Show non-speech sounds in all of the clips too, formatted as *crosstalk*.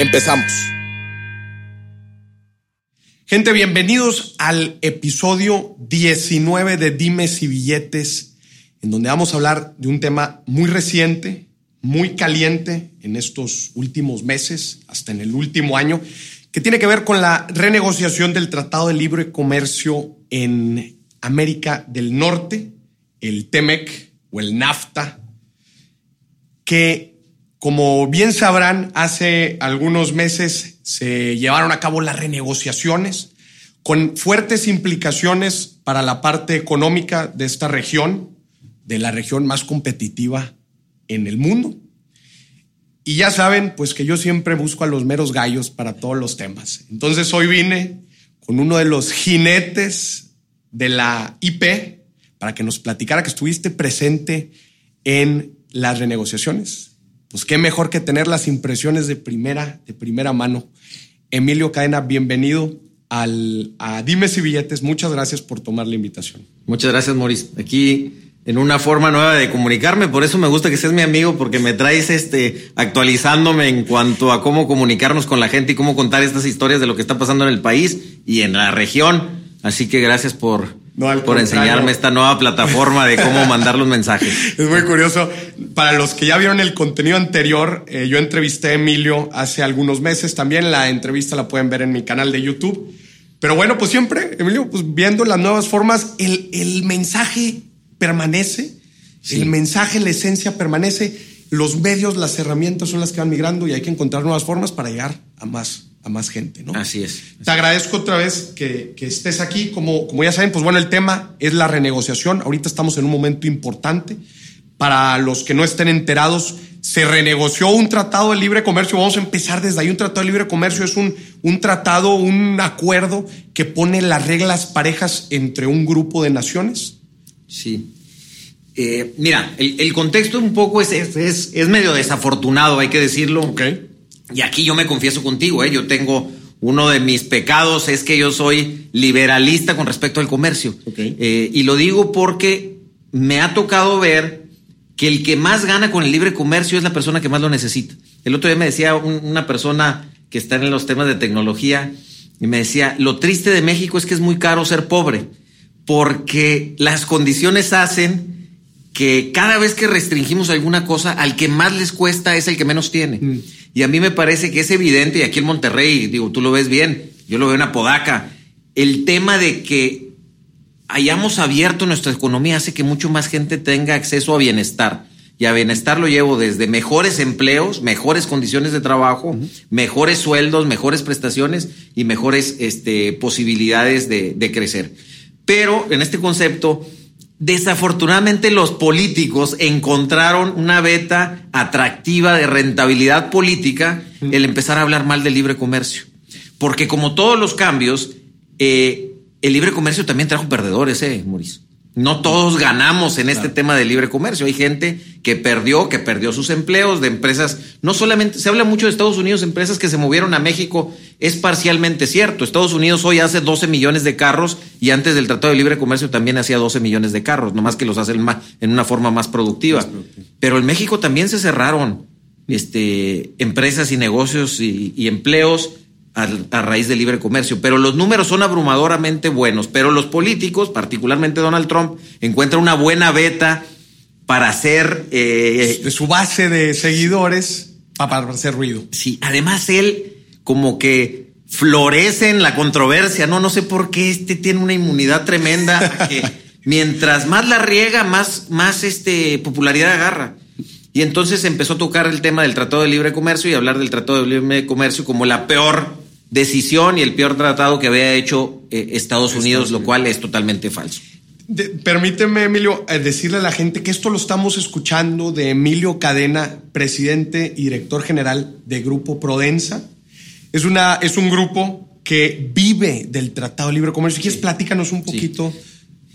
Empezamos. Gente, bienvenidos al episodio 19 de Dimes y Billetes en donde vamos a hablar de un tema muy reciente, muy caliente en estos últimos meses, hasta en el último año, que tiene que ver con la renegociación del Tratado de Libre Comercio en América del Norte, el TEMEC o el NAFTA, que como bien sabrán, hace algunos meses se llevaron a cabo las renegociaciones con fuertes implicaciones para la parte económica de esta región, de la región más competitiva en el mundo. Y ya saben, pues que yo siempre busco a los meros gallos para todos los temas. Entonces hoy vine con uno de los jinetes de la IP para que nos platicara que estuviste presente en las renegociaciones. Pues qué mejor que tener las impresiones de primera, de primera mano. Emilio Cadena, bienvenido al, a Dimes y Billetes. Muchas gracias por tomar la invitación. Muchas gracias, Maurice. Aquí en una forma nueva de comunicarme. Por eso me gusta que seas mi amigo, porque me traes este actualizándome en cuanto a cómo comunicarnos con la gente y cómo contar estas historias de lo que está pasando en el país y en la región. Así que gracias por, por enseñarme esta nueva plataforma de cómo mandar los mensajes. *laughs* Es muy curioso. Para los que ya vieron el contenido anterior, eh, yo entrevisté a Emilio hace algunos meses. También la entrevista la pueden ver en mi canal de YouTube. Pero bueno, pues siempre, Emilio, pues viendo las nuevas formas, el, el mensaje permanece, el mensaje, la esencia permanece, los medios, las herramientas son las que van migrando y hay que encontrar nuevas formas para llegar a más, a más gente, ¿no? Así es. Te agradezco otra vez que, que, estés aquí. Como, como ya saben, pues bueno, el tema es la renegociación. Ahorita estamos en un momento importante. Para los que no estén enterados, se renegoció un tratado de libre comercio. Vamos a empezar desde ahí. Un tratado de libre comercio es un, un tratado, un acuerdo que pone las reglas parejas entre un grupo de naciones Sí. Eh, mira, el, contexto un poco es, es, es, medio desafortunado, hay que decirlo. Okay. Y aquí yo me confieso contigo, ¿eh? yo tengo uno de mis pecados es que yo soy liberalista con respecto al comercio. Okay. Eh, y lo digo porque me ha tocado ver que el que más gana con el libre comercio es la persona que más lo necesita. El otro día me decía una persona que está en los temas de tecnología y me decía, lo triste de México es que es muy caro ser pobre porque las condiciones hacen que cada vez que restringimos alguna cosa, al que más les cuesta es el que menos tiene. Mm. Y a mí me parece que es evidente, y aquí en Monterrey, digo, tú lo ves bien, yo lo veo en Apodaca, el tema de que hayamos abierto nuestra economía hace que mucho más gente tenga acceso a bienestar. Y a bienestar lo llevo desde mejores empleos, mejores condiciones de trabajo, mejores sueldos, mejores prestaciones y mejores este, posibilidades de, de crecer. Pero en este concepto, desafortunadamente los políticos encontraron una beta atractiva de rentabilidad política el empezar a hablar mal del libre comercio. Porque como todos los cambios, eh, el libre comercio también trajo perdedores, ¿eh, Mauricio? No todos ganamos en este tema de libre comercio. Hay gente que perdió, que perdió sus empleos de empresas. No solamente se habla mucho de Estados Unidos, empresas que se movieron a México. Es parcialmente cierto. Estados Unidos hoy hace 12 millones de carros y antes del Tratado de Libre Comercio también hacía 12 millones de carros, nomás que los hace en una forma más productiva. Pero en México también se cerraron este, empresas y negocios y empleos a, raíz del libre comercio. Pero los números son abrumadoramente buenos. Pero los políticos, particularmente Donald Trump, encuentran una buena beta para hacer... Eh, de su base de seguidores para hacer ruido. Sí, además él como que florece en la controversia, ¿no? No sé por qué este tiene una inmunidad tremenda *laughs* que mientras más la riega, más, más este, popularidad agarra. Y entonces empezó a tocar el tema del Tratado de Libre Comercio y hablar del Tratado de Libre Comercio como la peor decisión y el peor tratado que había hecho eh, Estados Unidos, lo cual es totalmente falso. permíteme, Emilio, eh, decirle a la gente que esto lo estamos escuchando de Emilio Cadena, presidente y director general de Grupo Prodensa. Es, una, es un grupo que vive del Tratado de Libre Comercio. Si quieres, platícanos un poquito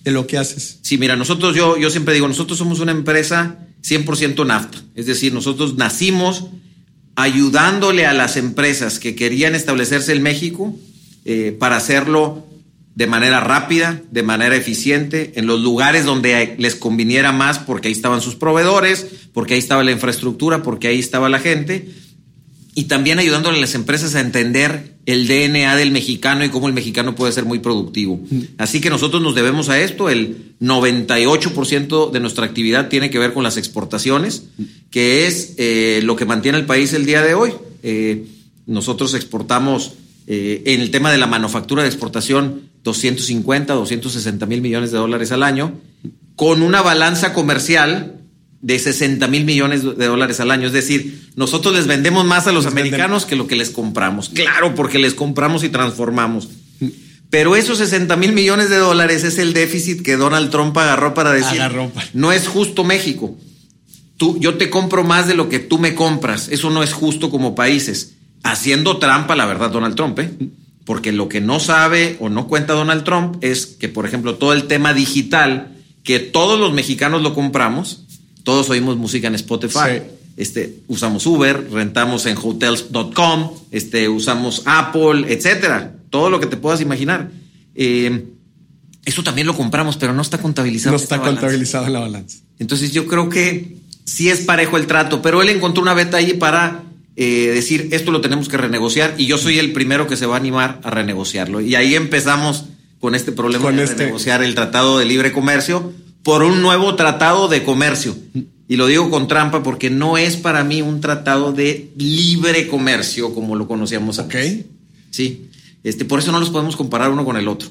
de lo que haces. Sí, mira, nosotros, yo, yo siempre digo, nosotros somos una empresa 100% NAFTA. Es decir, nosotros nacimos ayudándole a las empresas que querían establecerse en México eh, para hacerlo de manera rápida, de manera eficiente, en los lugares donde les conviniera más, porque ahí estaban sus proveedores, porque ahí estaba la infraestructura, porque ahí estaba la gente, y también ayudándole a las empresas a entender el DNA del mexicano y cómo el mexicano puede ser muy productivo. Mm. Así que nosotros nos debemos a esto, el 98% de nuestra actividad tiene que ver con las exportaciones, que es eh, lo que mantiene el país el día de hoy. Eh, nosotros exportamos eh, en el tema de la manufactura de exportación 250, 260 mil millones de dólares al año, con una balanza comercial de 60 mil millones de dólares al año. Es decir, nosotros les vendemos más a los americanos que lo que les compramos. Claro, porque les compramos y transformamos. Pero esos 60 mil millones de dólares es el déficit que Donald Trump agarró para decir, no es justo México. Tú, yo te compro más de lo que tú me compras. Eso no es justo como países. Haciendo trampa, la verdad, Donald Trump. ¿eh? porque lo que no sabe o no cuenta Donald Trump es que, por ejemplo, todo el tema digital, que todos los mexicanos lo compramos, todos oímos música en Spotify. Este, usamos Uber, rentamos en hotels.com, este, usamos Apple, etcétera. Todo lo que te puedas imaginar. Eh, eso también lo compramos, pero no está contabilizado. No está contabilizado en la balanza. Entonces yo creo que sí es parejo el trato, pero él encontró una beta ahí para eh, decir esto lo tenemos que renegociar y yo soy el primero que se va a animar a renegociarlo. Y ahí empezamos con este problema de este renegociar el Tratado de Libre Comercio por un nuevo Tratado de Comercio. Y lo digo con trampa porque no es para mí un tratado de libre comercio como lo conocíamos antes. Ok. Sí. Este, por eso no los podemos comparar uno con el otro.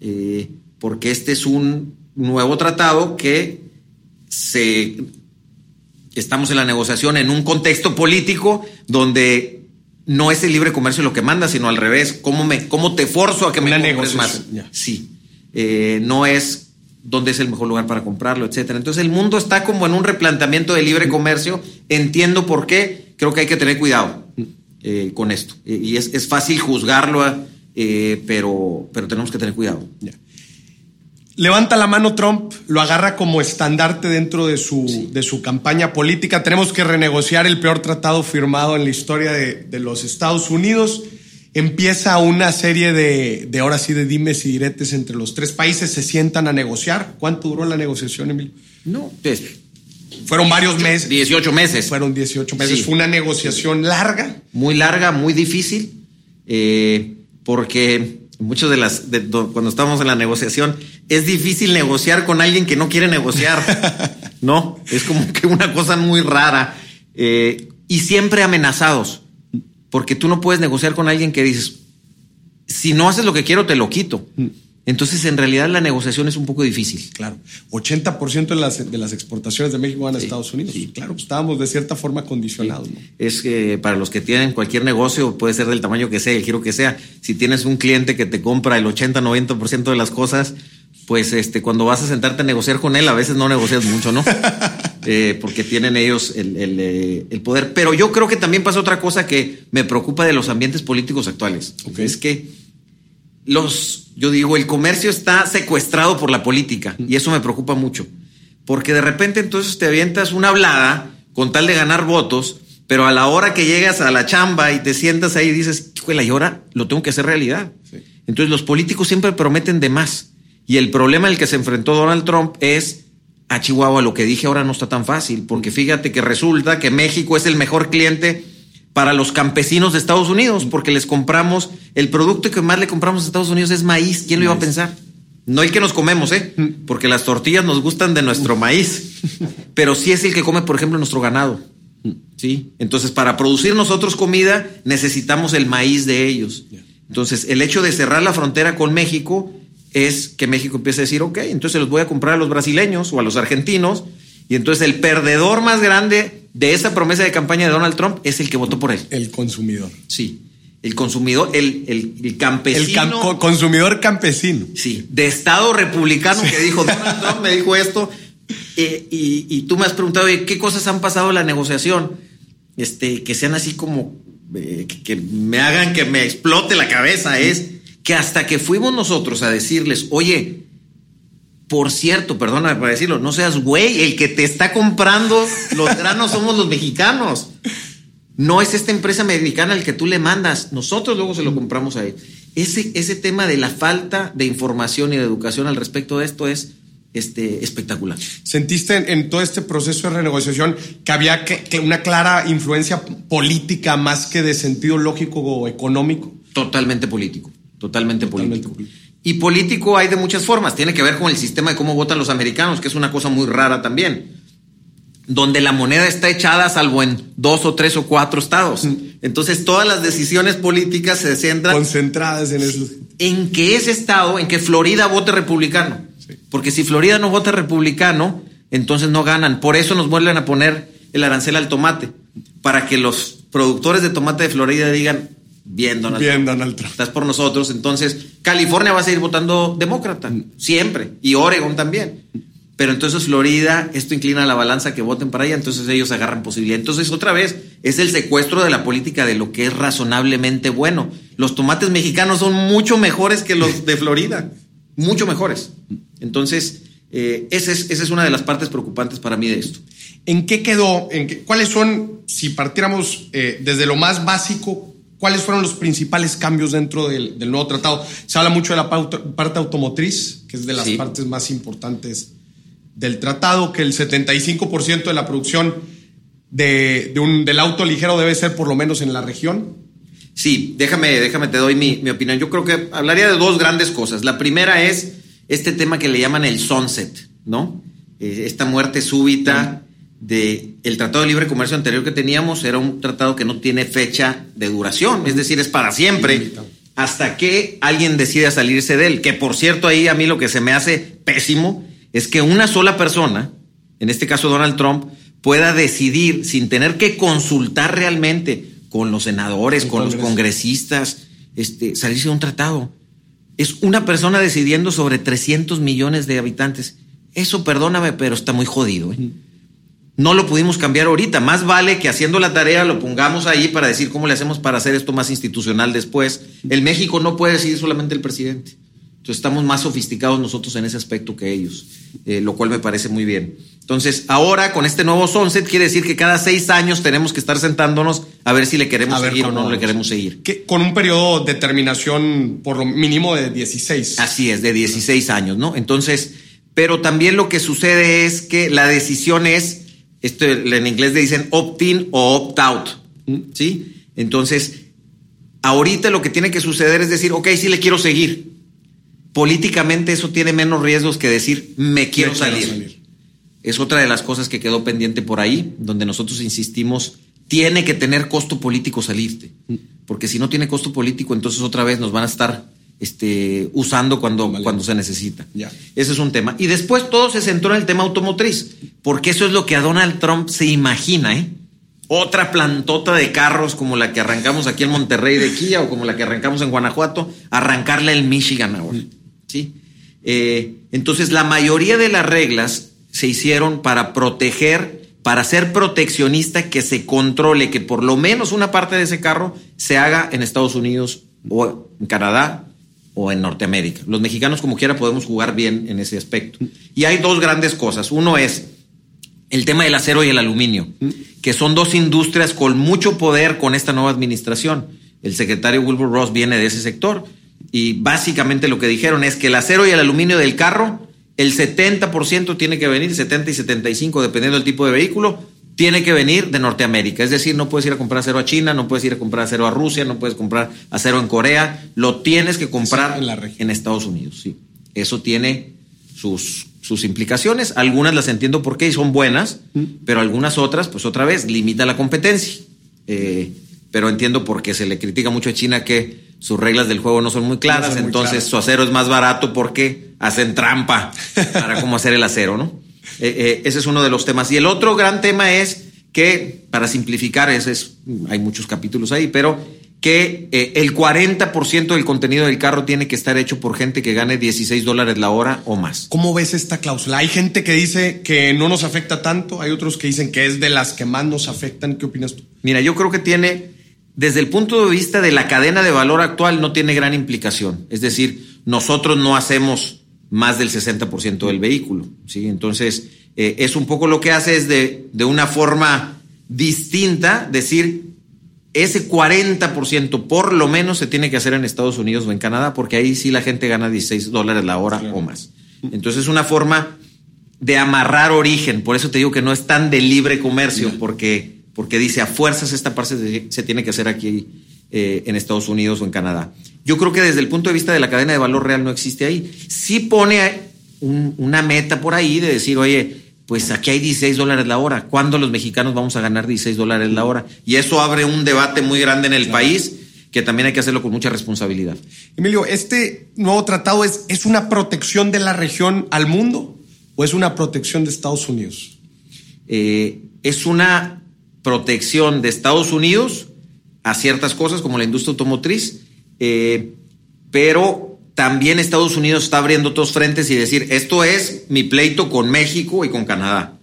Eh, porque este es un nuevo tratado que se estamos en la negociación en un contexto político donde no es el libre comercio lo que manda, sino al revés, cómo, me, cómo te forzo a que me compres más. Sí, eh, no es dónde es el mejor lugar para comprarlo, etcétera. Entonces el mundo está como en un replanteamiento de libre comercio. Entiendo por qué. Creo que hay que tener cuidado eh, con esto. Y es, fácil juzgarlo, eh, pero, pero tenemos que tener cuidado. Levanta la mano Trump, lo agarra como estandarte dentro de su, de su campaña política. Tenemos que renegociar el peor tratado firmado en la historia de, los Estados Unidos. Empieza una serie de, de ahora sí, de dimes y diretes entre los tres países. Se sientan a negociar. ¿Cuánto duró la negociación, Emilio? No, pues, fueron varios meses. 18 meses. Fueron 18 meses. Fue una negociación larga. Muy larga, muy difícil, eh, porque muchos de las, cuando estamos en la negociación, es difícil negociar con alguien que no quiere negociar. *laughs* no, es como que una cosa muy rara. Eh, y siempre amenazados, porque tú no puedes negociar con alguien que dices, si no haces lo que quiero, te lo quito. Entonces, en realidad, la negociación es un poco difícil. Claro. 80% de las, de las exportaciones de México van a Estados Unidos. Sí. Claro, estábamos de cierta forma condicionados. Es que para los que tienen cualquier negocio, puede ser del tamaño que sea, el giro que sea, si tienes un cliente que te compra el 80-90% de las cosas, pues este, cuando vas a sentarte a negociar con él, a veces no negocias mucho, ¿no? *laughs* Eh, porque tienen ellos eh, el, poder. Pero yo creo que también pasa otra cosa que me preocupa de los ambientes políticos actuales. Es que los, yo digo, el comercio está secuestrado por la política y eso me preocupa mucho. Porque de repente entonces te avientas una hablada con tal de ganar votos, pero a la hora que llegas a la chamba y te sientas ahí y dices, la y ahora lo tengo que hacer realidad. Entonces los políticos siempre prometen de más. Y el problema al que se enfrentó Donald Trump es a Chihuahua, lo que dije ahora no está tan fácil, porque fíjate que resulta que México es el mejor cliente para los campesinos de Estados Unidos, porque les compramos, el producto que más le compramos a Estados Unidos es maíz. ¿Quién lo iba a pensar? No el que nos comemos, ¿eh? Porque las tortillas nos gustan de nuestro maíz, pero sí es el que come, por ejemplo, nuestro ganado. ¿Sí? Entonces, para producir nosotros comida, necesitamos el maíz de ellos. Entonces, el hecho de cerrar la frontera con México es que México empiece a decir, ok, entonces los voy a comprar a los brasileños o a los argentinos, y entonces el perdedor más grande de esa promesa de campaña de Donald Trump es el que votó por él. El consumidor. Sí. el consumidor, el, el, campesino. El consumidor campesino. Sí, de Estado republicano que dijo, Donald Trump me dijo esto. Eh, y, tú me has preguntado, ¿qué cosas han pasado en la negociación? Este, que sean así como, eh, que, me hagan que me explote la cabeza. Es que hasta que fuimos nosotros a decirles, oye, por cierto, perdóname para decirlo, no seas güey, el que te está comprando los *laughs* granos somos los mexicanos. No es esta empresa mexicana al que tú le mandas, nosotros luego se lo compramos a él. Ese, ese tema de la falta de información y de educación al respecto de esto es este, espectacular. ¿Sentiste en, todo este proceso de renegociación que había que, una clara influencia política más que de sentido lógico o económico? Totalmente político, totalmente, político. Y político hay de muchas formas, tiene que ver con el sistema de cómo votan los americanos, que es una cosa muy rara también donde la moneda está echada salvo en dos o tres o cuatro estados. *laughs* Entonces todas las decisiones políticas se centran concentradas en eso. En que ese estado, en que Florida vote republicano. Porque si Florida no vota republicano, entonces no ganan. Por eso nos vuelven a poner el arancel al tomate, para que los productores de tomate de Florida digan, bien Donald, bien, Donald Trump. Estás por nosotros. Entonces, California va a seguir votando demócrata, siempre. Y Oregon también pero entonces Florida, esto inclina la balanza que voten para ella, entonces ellos agarran posibilidad. Entonces, otra vez, es el secuestro de la política de lo que es razonablemente bueno. Los tomates mexicanos son mucho mejores que los de Florida, mucho mejores. Entonces, eh, esa, es, esa, es, una de las partes preocupantes para mí de esto. ¿En qué quedó? ¿En qué, ¿Cuáles son, si partiéramos eh, desde lo más básico, cuáles fueron los principales cambios dentro del, nuevo tratado? Se habla mucho de la parte automotriz, que es de las partes más importantes del tratado que el 75% de la producción de, un, del auto ligero debe ser por lo menos en la región? Sí, déjame, déjame, te doy mi, opinión. Yo creo que hablaría de dos grandes cosas. La primera es este tema que le llaman el sunset, ¿no? Eh, esta muerte súbita del el Tratado de Libre Comercio anterior que teníamos era un tratado que no tiene fecha de duración, es decir, es para siempre, hasta que alguien decida salirse de él. Que por cierto, ahí a mí lo que se me hace pésimo es que una sola persona, en este caso Donald Trump, pueda decidir sin tener que consultar realmente con los senadores, con los congresistas, este, salirse de un tratado. Es una persona decidiendo sobre 300 millones de habitantes. Eso, perdóname, pero está muy jodido. ¿eh? No lo pudimos cambiar ahorita. Más vale que haciendo la tarea lo pongamos ahí para decir cómo le hacemos para hacer esto más institucional después. El México no puede decidir solamente el presidente. Entonces estamos más sofisticados nosotros en ese aspecto que ellos, eh, lo cual me parece muy bien. Entonces ahora con este nuevo sunset quiere decir que cada seis años tenemos que estar sentándonos a ver si le queremos seguir o no le queremos seguir. con un periodo de terminación por lo mínimo de 16. Así es, de 16 años, ¿no? Entonces, pero también lo que sucede es que la decisión es, esto en inglés le dicen opt-in o opt-out, ¿sí? Entonces, ahorita lo que tiene que suceder es decir, ok, sí le quiero seguir. Políticamente eso tiene menos riesgos que decir me quiero, salir. Es otra de las cosas que quedó pendiente por ahí, donde nosotros insistimos, tiene que tener costo político salirte, porque si no tiene costo político, entonces otra vez nos van a estar este, usando cuando, cuando se necesita. Ese es un tema. Y después todo se centró en el tema automotriz, porque eso es lo que a Donald Trump se imagina, ¿eh? Otra plantota de carros como la que arrancamos aquí en Monterrey de Kia o como la que arrancamos en Guanajuato, arrancarla en Michigan ahora. ¿sí? Eh, entonces, la mayoría de las reglas se hicieron para proteger, para ser proteccionista, que se controle, que por lo menos una parte de ese carro se haga en Estados Unidos o en Canadá o en Norteamérica. Los mexicanos, como quiera, podemos jugar bien en ese aspecto. Y hay dos grandes cosas. Uno es el tema del acero y el aluminio, que son dos industrias con mucho poder con esta nueva administración. El secretario Wilbur Ross viene de ese sector y básicamente lo que dijeron es que el acero y el aluminio del carro, el 70% tiene que venir, 70 y 75 dependiendo del tipo de vehículo, tiene que venir de Norteamérica. Es decir, no puedes ir a comprar acero a China, no puedes ir a comprar acero a Rusia, no puedes comprar acero en Corea, lo tienes que comprar en, la en Estados Unidos. Sí. Eso tiene sus, sus implicaciones. Algunas las entiendo por qué y son buenas, pero algunas otras, pues otra vez, limita la competencia. Eh, pero entiendo por qué se le critica mucho a China que sus reglas del juego no son muy claras, entonces su acero es más barato porque hacen trampa para cómo hacer el acero, ¿no? *laughs* Eh, eh, ese es uno de los temas. Y el otro gran tema es que, para simplificar, ese es, hay muchos capítulos ahí, pero que eh, el 40% del contenido del carro tiene que estar hecho por gente que gane 16 dólares la hora o más. ¿Cómo ves esta cláusula? Hay gente que dice que no nos afecta tanto, hay otros que dicen que es de las que más nos afectan. ¿Qué opinas tú? Mira, yo creo que tiene, desde el punto de vista de la cadena de valor actual, no tiene gran implicación. Es decir, nosotros no hacemos más del 60% del vehículo. ¿sí? Entonces, eh, es un poco lo que hace es de, de una forma distinta decir ese 40% por lo menos se tiene que hacer en Estados Unidos o en Canadá, porque ahí sí la gente gana 16 dólares la hora o más. Entonces es una forma de amarrar origen, por eso te digo que no es tan de libre comercio, porque, porque dice a fuerzas esta parte se, tiene que hacer aquí eh, en Estados Unidos o en Canadá. Yo creo que desde el punto de vista de la cadena de valor real no existe ahí. Sí pone una meta por ahí de decir, oye, pues aquí hay 16 dólares la hora. ¿Cuándo los mexicanos vamos a ganar 16 dólares la hora? Y eso abre un debate muy grande en el país que también hay que hacerlo con mucha responsabilidad. Emilio, ¿este nuevo tratado es, es una protección de la región al mundo o es una protección de Estados Unidos? Eh, es una protección de Estados Unidos a ciertas cosas como la industria automotriz, eh, pero también Estados Unidos está abriendo otros frentes y decir, esto es mi pleito con México y con Canadá.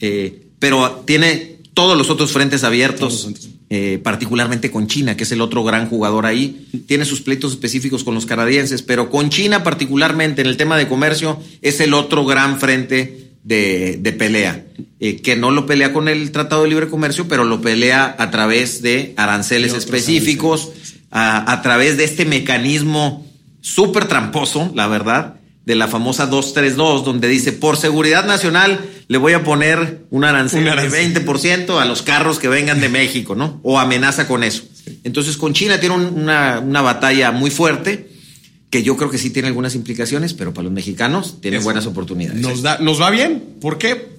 Eh, pero tiene todos los otros frentes abiertos, eh, particularmente con China, que es el otro gran jugador ahí. Tiene sus pleitos específicos con los canadienses, pero con China particularmente en el tema de comercio es el otro gran frente de, pelea, eh, que no lo pelea con el Tratado de Libre Comercio, pero lo pelea a través de aranceles específicos, a, a través de este mecanismo súper tramposo, la verdad, de la famosa 232, donde dice, por seguridad nacional le voy a poner un arancel, de 20% a los carros que vengan de México, ¿no? O amenaza con eso. Entonces, con China tiene una, batalla muy fuerte que yo creo que sí tiene algunas implicaciones, pero para los mexicanos tiene buenas oportunidades. Nos, da, nos va bien. ¿Por qué?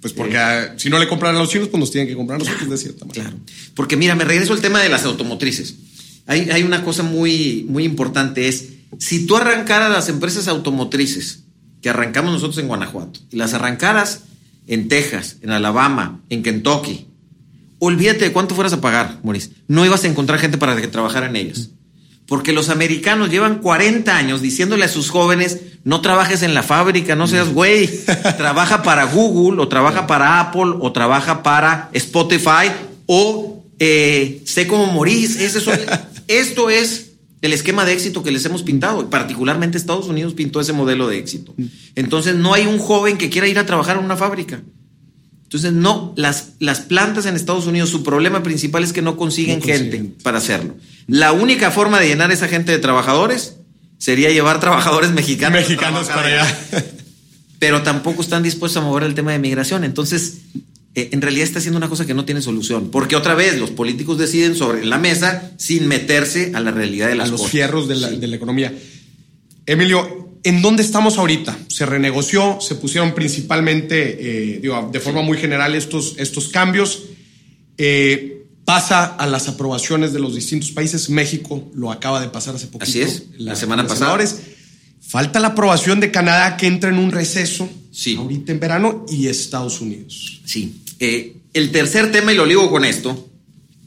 Pues porque ah, si no le compran a los chinos, pues nos tienen que comprar a nosotros de cierta manera. Claro. Porque mira, me regreso al tema de las automotrices. Hay, hay una cosa muy, muy importante, es si tú arrancaras las empresas automotrices que arrancamos nosotros en Guanajuato y las arrancaras en Texas, en Alabama, en Kentucky, olvídate de cuánto fueras a pagar, Maurice. No ibas a encontrar gente para que trabajara en ellas. Porque los americanos llevan 40 años diciéndole a sus jóvenes, no trabajes en la fábrica, no seas güey, *laughs* trabaja para Google o trabaja para Apple o trabaja para Spotify o eh, sé como Maurice. *laughs* esto es el esquema de éxito que les hemos pintado. Particularmente Estados Unidos pintó ese modelo de éxito. Entonces no hay un joven que quiera ir a trabajar en una fábrica. Entonces no, las, las plantas en Estados Unidos, su problema principal es que no consiguen, gente para hacerlo. La única forma de llenar esa gente de trabajadores sería llevar trabajadores mexicanos. Mexicanos para allá. Pero tampoco están dispuestos a mover el tema de migración. Entonces, eh, en realidad está haciendo una cosa que no tiene solución. Porque otra vez los políticos deciden sobre la mesa sin meterse a la realidad de las a los fierros de la, economía. Emilio, ¿en dónde estamos ahorita? Se renegoció, se pusieron principalmente, eh, digo, de forma muy general estos, estos cambios. Eh, pasa a las aprobaciones de los distintos países. México lo acaba de pasar hace poquito. Así es, la, semana pasada. Falta la aprobación de Canadá que entra en un receso sí. ahorita en verano y Estados Unidos. Sí. Eh, el tercer tema, y lo ligo con esto,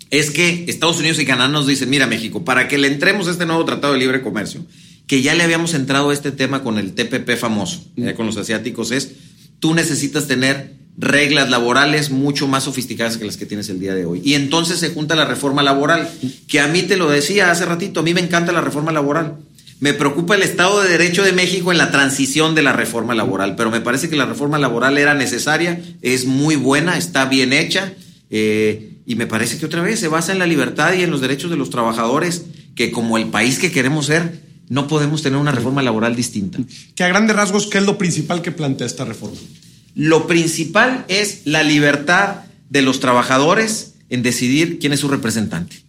es que Estados Unidos y Canadá nos dicen, mira México, para que le entremos a este nuevo Tratado de Libre Comercio, que ya le habíamos entrado a este tema con el TPP famoso, con los asiáticos, es, tú necesitas tener reglas laborales mucho más sofisticadas que las que tienes el día de hoy. Y entonces se junta la reforma laboral, que a mí te lo decía hace ratito, a mí me encanta la reforma laboral. Me preocupa el Estado de Derecho de México en la transición de la reforma laboral, pero me parece que la reforma laboral era necesaria, es muy buena, está bien hecha eh, y me parece que otra vez se basa en la libertad y en los derechos de los trabajadores, que como el país que queremos ser, no podemos tener una reforma laboral distinta. Que a grandes rasgos, ¿qué es lo principal que plantea esta reforma? Lo principal es la libertad de los trabajadores en decidir quién es su representante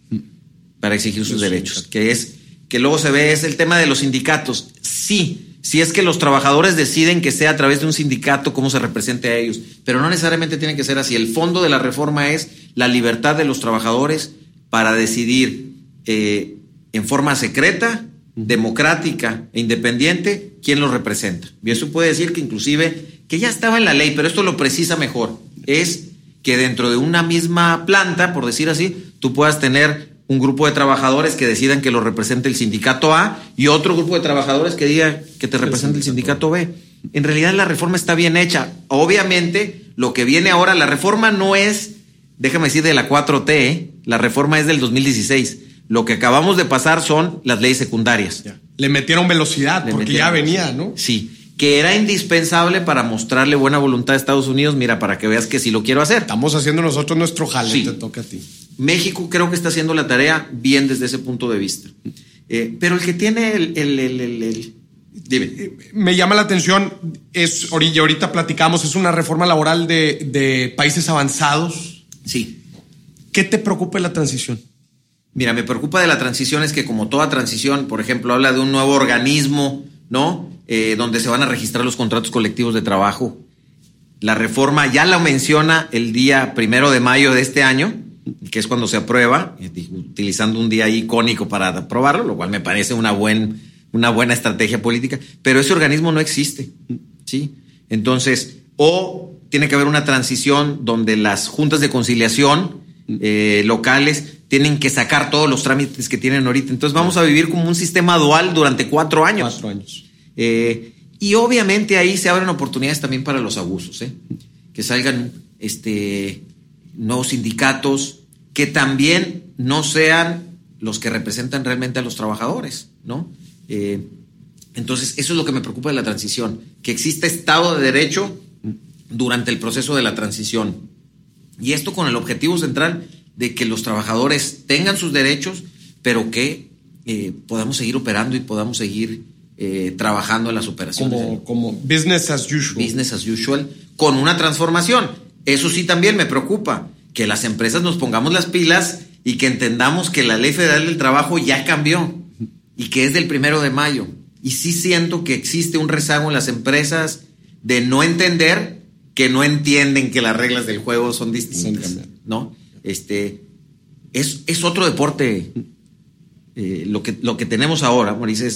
para exigir sus derechos, que es que luego se ve es el tema de los sindicatos. Sí, si es que los trabajadores deciden que sea a través de un sindicato cómo se represente a ellos, pero no necesariamente tiene que ser así. El fondo de la reforma es la libertad de los trabajadores para decidir eh, en forma secreta, democrática e independiente quién los representa. Y eso puede decir que inclusive, que ya estaba en la ley, pero esto lo precisa mejor, es que dentro de una misma planta, por decir así, tú puedas tener un grupo de trabajadores que decidan que lo represente el sindicato A y otro grupo de trabajadores que diga que te represente el sindicato B. En realidad la reforma está bien hecha. Obviamente, lo que viene ahora, la reforma no es, déjame decir, de la 4T, ¿eh? la reforma es del 2016. Lo que acabamos de pasar son las leyes secundarias. Le metieron velocidad porque ya venía, ¿no? Sí que era indispensable para mostrarle buena voluntad a Estados Unidos, mira, para que veas que sí lo quiero hacer. Estamos haciendo nosotros nuestro jale, te toca a ti. México creo que está haciendo la tarea bien desde ese punto de vista. Eh, pero el que tiene el, el, Dime. Eh, me llama la atención, es, ahorita platicamos, es una reforma laboral de, de países avanzados. Sí. ¿Qué te preocupa la transición? Mira, me preocupa de la transición es que como toda transición, por ejemplo, habla de un nuevo organismo, ¿no? Eh, donde se van a registrar los contratos colectivos de trabajo. La reforma ya la menciona el día primero de mayo de este año, que es cuando se aprueba, eh, utilizando un día icónico para aprobarlo, lo cual me parece una, buen, una buena estrategia política, pero ese organismo no existe. ¿sí? Entonces, o tiene que haber una transición donde las juntas de conciliación eh, locales tienen que sacar todos los trámites que tienen ahorita. Entonces vamos a vivir como un sistema dual durante cuatro años. Cuatro años. Eh, y obviamente ahí se abren oportunidades también para los abusos, ¿eh? que salgan este, nuevos sindicatos que también no sean los que representan realmente a los trabajadores, ¿no? Eh, entonces, eso es lo que me preocupa de la transición, que exista Estado de Derecho durante el proceso de la transición. Y esto con el objetivo central de que los trabajadores tengan sus derechos, pero que podamos seguir operando y podamos seguir eh, trabajando en las operaciones. Como, business as usual. Business as usual, con una transformación. Eso sí también me preocupa, que las empresas nos pongamos las pilas y que entendamos que la ley federal del trabajo ya cambió y que es del primero de mayo. Y sí siento que existe un rezago en las empresas de no entender que no entienden que las reglas del juego son distintas. ¿No? Este, es, es otro deporte. Eh, lo, que, lo que tenemos ahora, Maurice,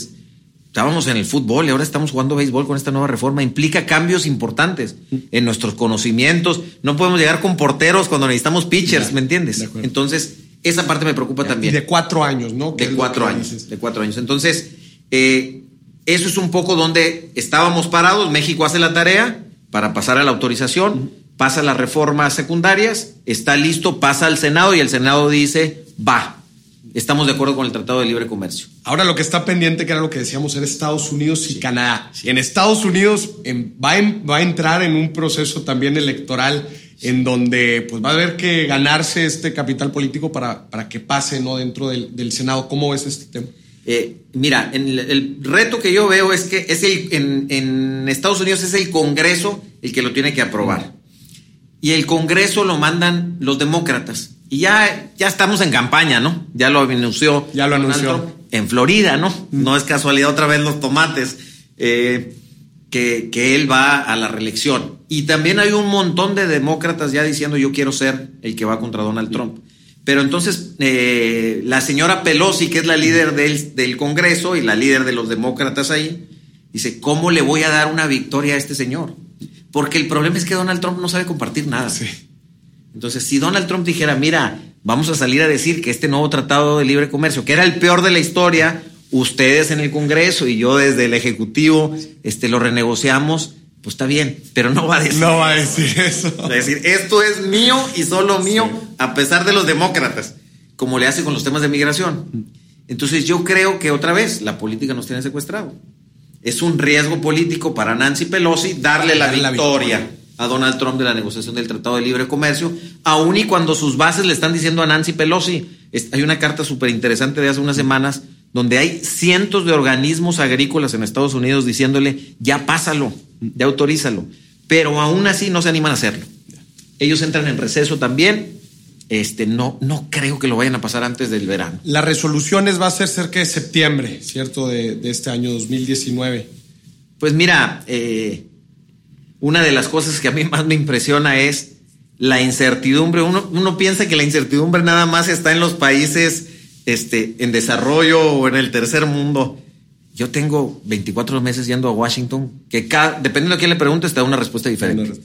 estábamos en el fútbol y ahora estamos jugando béisbol con esta nueva reforma. Implica cambios importantes en nuestros conocimientos. No podemos llegar con porteros cuando necesitamos pitchers, ¿me entiendes? Entonces, esa parte me preocupa también. de cuatro años, ¿no? De cuatro años. De cuatro años. Entonces, eh, eso es un poco donde estábamos parados. México hace la tarea para pasar a la autorización, pasa las reformas secundarias, está listo, pasa al Senado y el Senado dice, va, estamos de acuerdo con el Tratado de Libre Comercio. Ahora lo que está pendiente, que era lo que decíamos, era Estados Unidos y Canadá. En Estados Unidos va, va, a entrar en un proceso también electoral en donde pues va a haber que ganarse este capital político para, para que pase ¿no? dentro del, Senado. ¿Cómo ves este tema? Eh, mira, el, reto que yo veo es que es el, en, en, Estados Unidos es el Congreso el que lo tiene que aprobar. Y el Congreso lo mandan los demócratas. Y ya, ya estamos en campaña, ¿no? Ya lo anunció. Ya lo anunció. En Florida, ¿no? No es casualidad otra vez los tomates. Eh, que, que, él va a la reelección. Y también hay un montón de demócratas ya diciendo yo quiero ser el que va contra Donald Trump. Pero entonces eh, la señora Pelosi, que es la líder del, del, Congreso y la líder de los demócratas ahí, dice, ¿cómo le voy a dar una victoria a este señor? Porque el problema es que Donald Trump no sabe compartir nada. Sí. Entonces, si Donald Trump dijera, mira, vamos a salir a decir que este nuevo tratado de libre comercio, que era el peor de la historia, ustedes en el Congreso y yo desde el Ejecutivo, este, lo renegociamos, pues está bien, pero no va a decir. No va a decir eso. Va a decir, esto es mío y solo mío, a pesar de los demócratas, como le hace con los temas de migración. Entonces, yo creo que otra vez la política nos tiene secuestrado. Es un riesgo político para Nancy Pelosi darle, la, victoria a Donald Trump de la negociación del Tratado de Libre Comercio, aun y cuando sus bases le están diciendo a Nancy Pelosi. Hay una carta súper interesante de hace unas semanas donde hay cientos de organismos agrícolas en Estados Unidos diciéndole, ya pásalo, ya autorízalo. Pero aún así no se animan a hacerlo. Ellos entran en receso también. Este, no, no creo que lo vayan a pasar antes del verano. Las resoluciones va a ser cerca de septiembre, ¿cierto? De, de este año 2019. Pues mira, eh, una de las cosas que a mí *laughs* más me impresiona es la incertidumbre. Uno, uno piensa que la incertidumbre nada más está en los países este, en desarrollo o en el tercer mundo. Yo tengo 24 meses yendo a Washington, que cada, dependiendo de quién le pregunte, te da una respuesta diferente.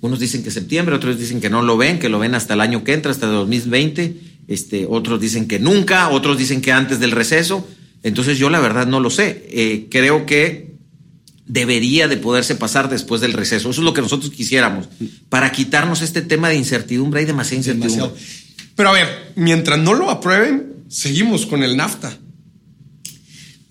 Unos dicen que septiembre, otros dicen que no lo ven, que lo ven hasta el año que entra, hasta el 2020. este, otros dicen que nunca, otros dicen que antes del receso. Entonces yo la verdad no lo sé. Eh, creo que debería de poderse pasar después del receso. Eso es lo que nosotros quisiéramos. Para quitarnos este tema de incertidumbre, hay demasiada incertidumbre. Pero a ver, mientras no lo aprueben, seguimos con el NAFTA.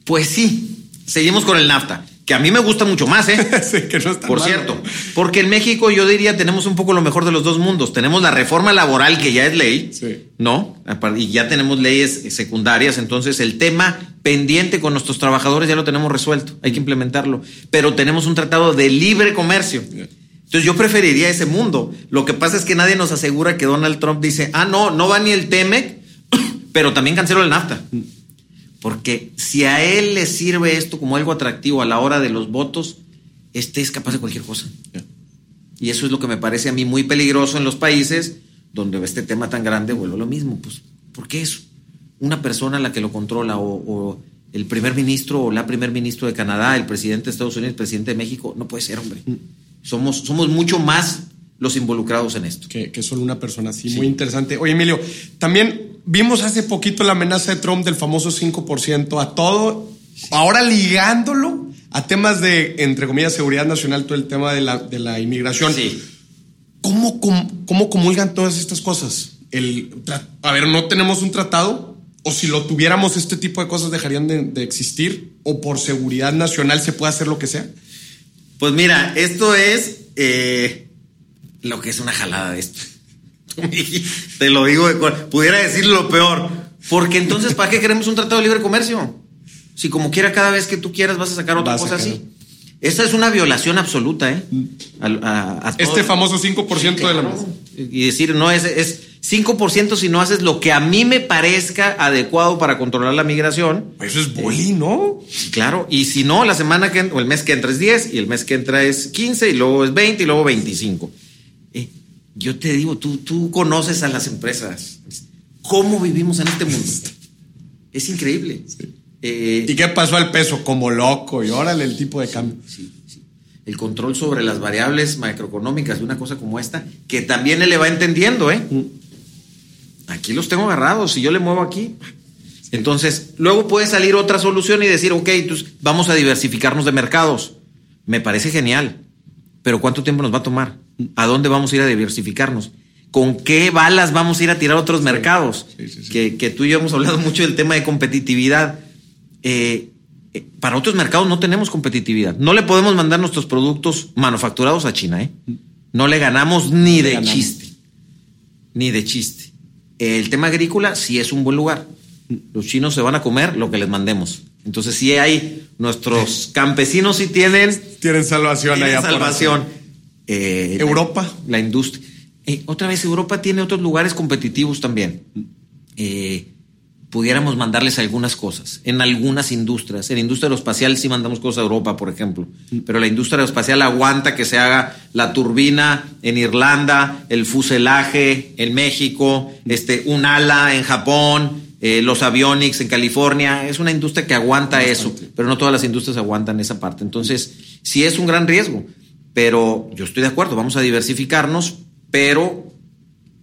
Pues sí, seguimos con el NAFTA que a mí me gusta mucho más, ¿eh? *laughs* que no Por cierto, porque en México yo diría tenemos un poco lo mejor de los dos mundos. Tenemos la reforma laboral que ya es ley, ¿no? Y ya tenemos leyes secundarias, entonces el tema pendiente con nuestros trabajadores ya lo tenemos resuelto, hay que implementarlo. Pero tenemos un tratado de libre comercio. Entonces yo preferiría ese mundo. Lo que pasa es que nadie nos asegura que Donald Trump dice, ah, no, no va ni el TEMEC, *coughs* pero también canceló el NAFTA. Porque si a él le sirve esto como algo atractivo a la hora de los votos, este es capaz de cualquier cosa. Y eso es lo que me parece a mí muy peligroso en los países donde este tema tan grande vuelve lo mismo. Pues, ¿por qué es una persona la que lo controla? O, el primer ministro o la primer ministro de Canadá, el presidente de Estados Unidos, el presidente de México. No puede ser, hombre. Mm. Somos, somos mucho más los involucrados en esto. Que, que solo una persona así. Muy interesante. Oye, Emilio, también vimos hace poquito la amenaza de Trump del famoso 5% a todo, ahora ligándolo a temas de, entre comillas, seguridad nacional, todo el tema de la, de la inmigración. Sí. ¿Cómo, cómo, comulgan todas estas cosas? El, a ver, no tenemos un tratado, o si lo tuviéramos, este tipo de cosas dejarían de, existir, o por seguridad nacional se puede hacer lo que sea. Pues mira, esto es eh, lo que es una jalada de esto. *laughs* Te lo digo, pudiera decir lo peor. Porque entonces, ¿para qué queremos un tratado de libre comercio? Si como quiera, cada vez que tú quieras vas a sacar otra cosa así. Esta es una violación absoluta, ¿eh? este famoso 5% de la. Y decir, no, es, es 5% si no haces lo que a mí me parezca adecuado para controlar la migración. Eso es boli, ¿no? claro. Y si no, la semana que o el mes que entra es 10 y el mes que entra es 15 y luego es 20 y luego 25 yo te digo, tú, tú conoces a las empresas. ¿Cómo vivimos en este mundo? Es increíble. Eh, ¿Y qué pasó al peso? Como loco, y órale el tipo de cambio. Sí, sí. El control sobre las variables macroeconómicas de una cosa como esta, que también él le va entendiendo, ¿eh? Mm. Aquí los tengo agarrados, si yo le muevo aquí. Entonces, luego puede salir otra solución y decir, ok, vamos a diversificarnos de mercados. Me parece genial, pero ¿cuánto tiempo nos va a tomar? ¿A dónde vamos a ir a diversificarnos? ¿Con qué balas vamos a ir a tirar a otros mercados? que, tú y yo hemos hablado mucho del tema de competitividad. Eh, eh, para otros mercados no tenemos competitividad. No le podemos mandar nuestros productos manufacturados a China. ¿eh? No le ganamos ni de chiste. Ni de chiste. El tema agrícola sí es un buen lugar. Los chinos se van a comer lo que les mandemos. Entonces sí hay, nuestros campesinos sí tienen... Tienen salvación tienen salvación. Eh, Europa. La, industria. Eh, otra vez, Europa tiene otros lugares competitivos también. Eh, pudiéramos mandarles algunas cosas en algunas industrias. En la industria aeroespacial sí mandamos cosas a Europa, por ejemplo. Pero la industria aeroespacial aguanta que se haga la turbina en Irlanda, el fuselaje en México, este, un ala en Japón, los avionics en California. Es una industria que aguanta eso, pero no todas las industrias aguantan esa parte. Entonces, sí es un gran riesgo. Pero yo estoy de acuerdo, vamos a diversificarnos, pero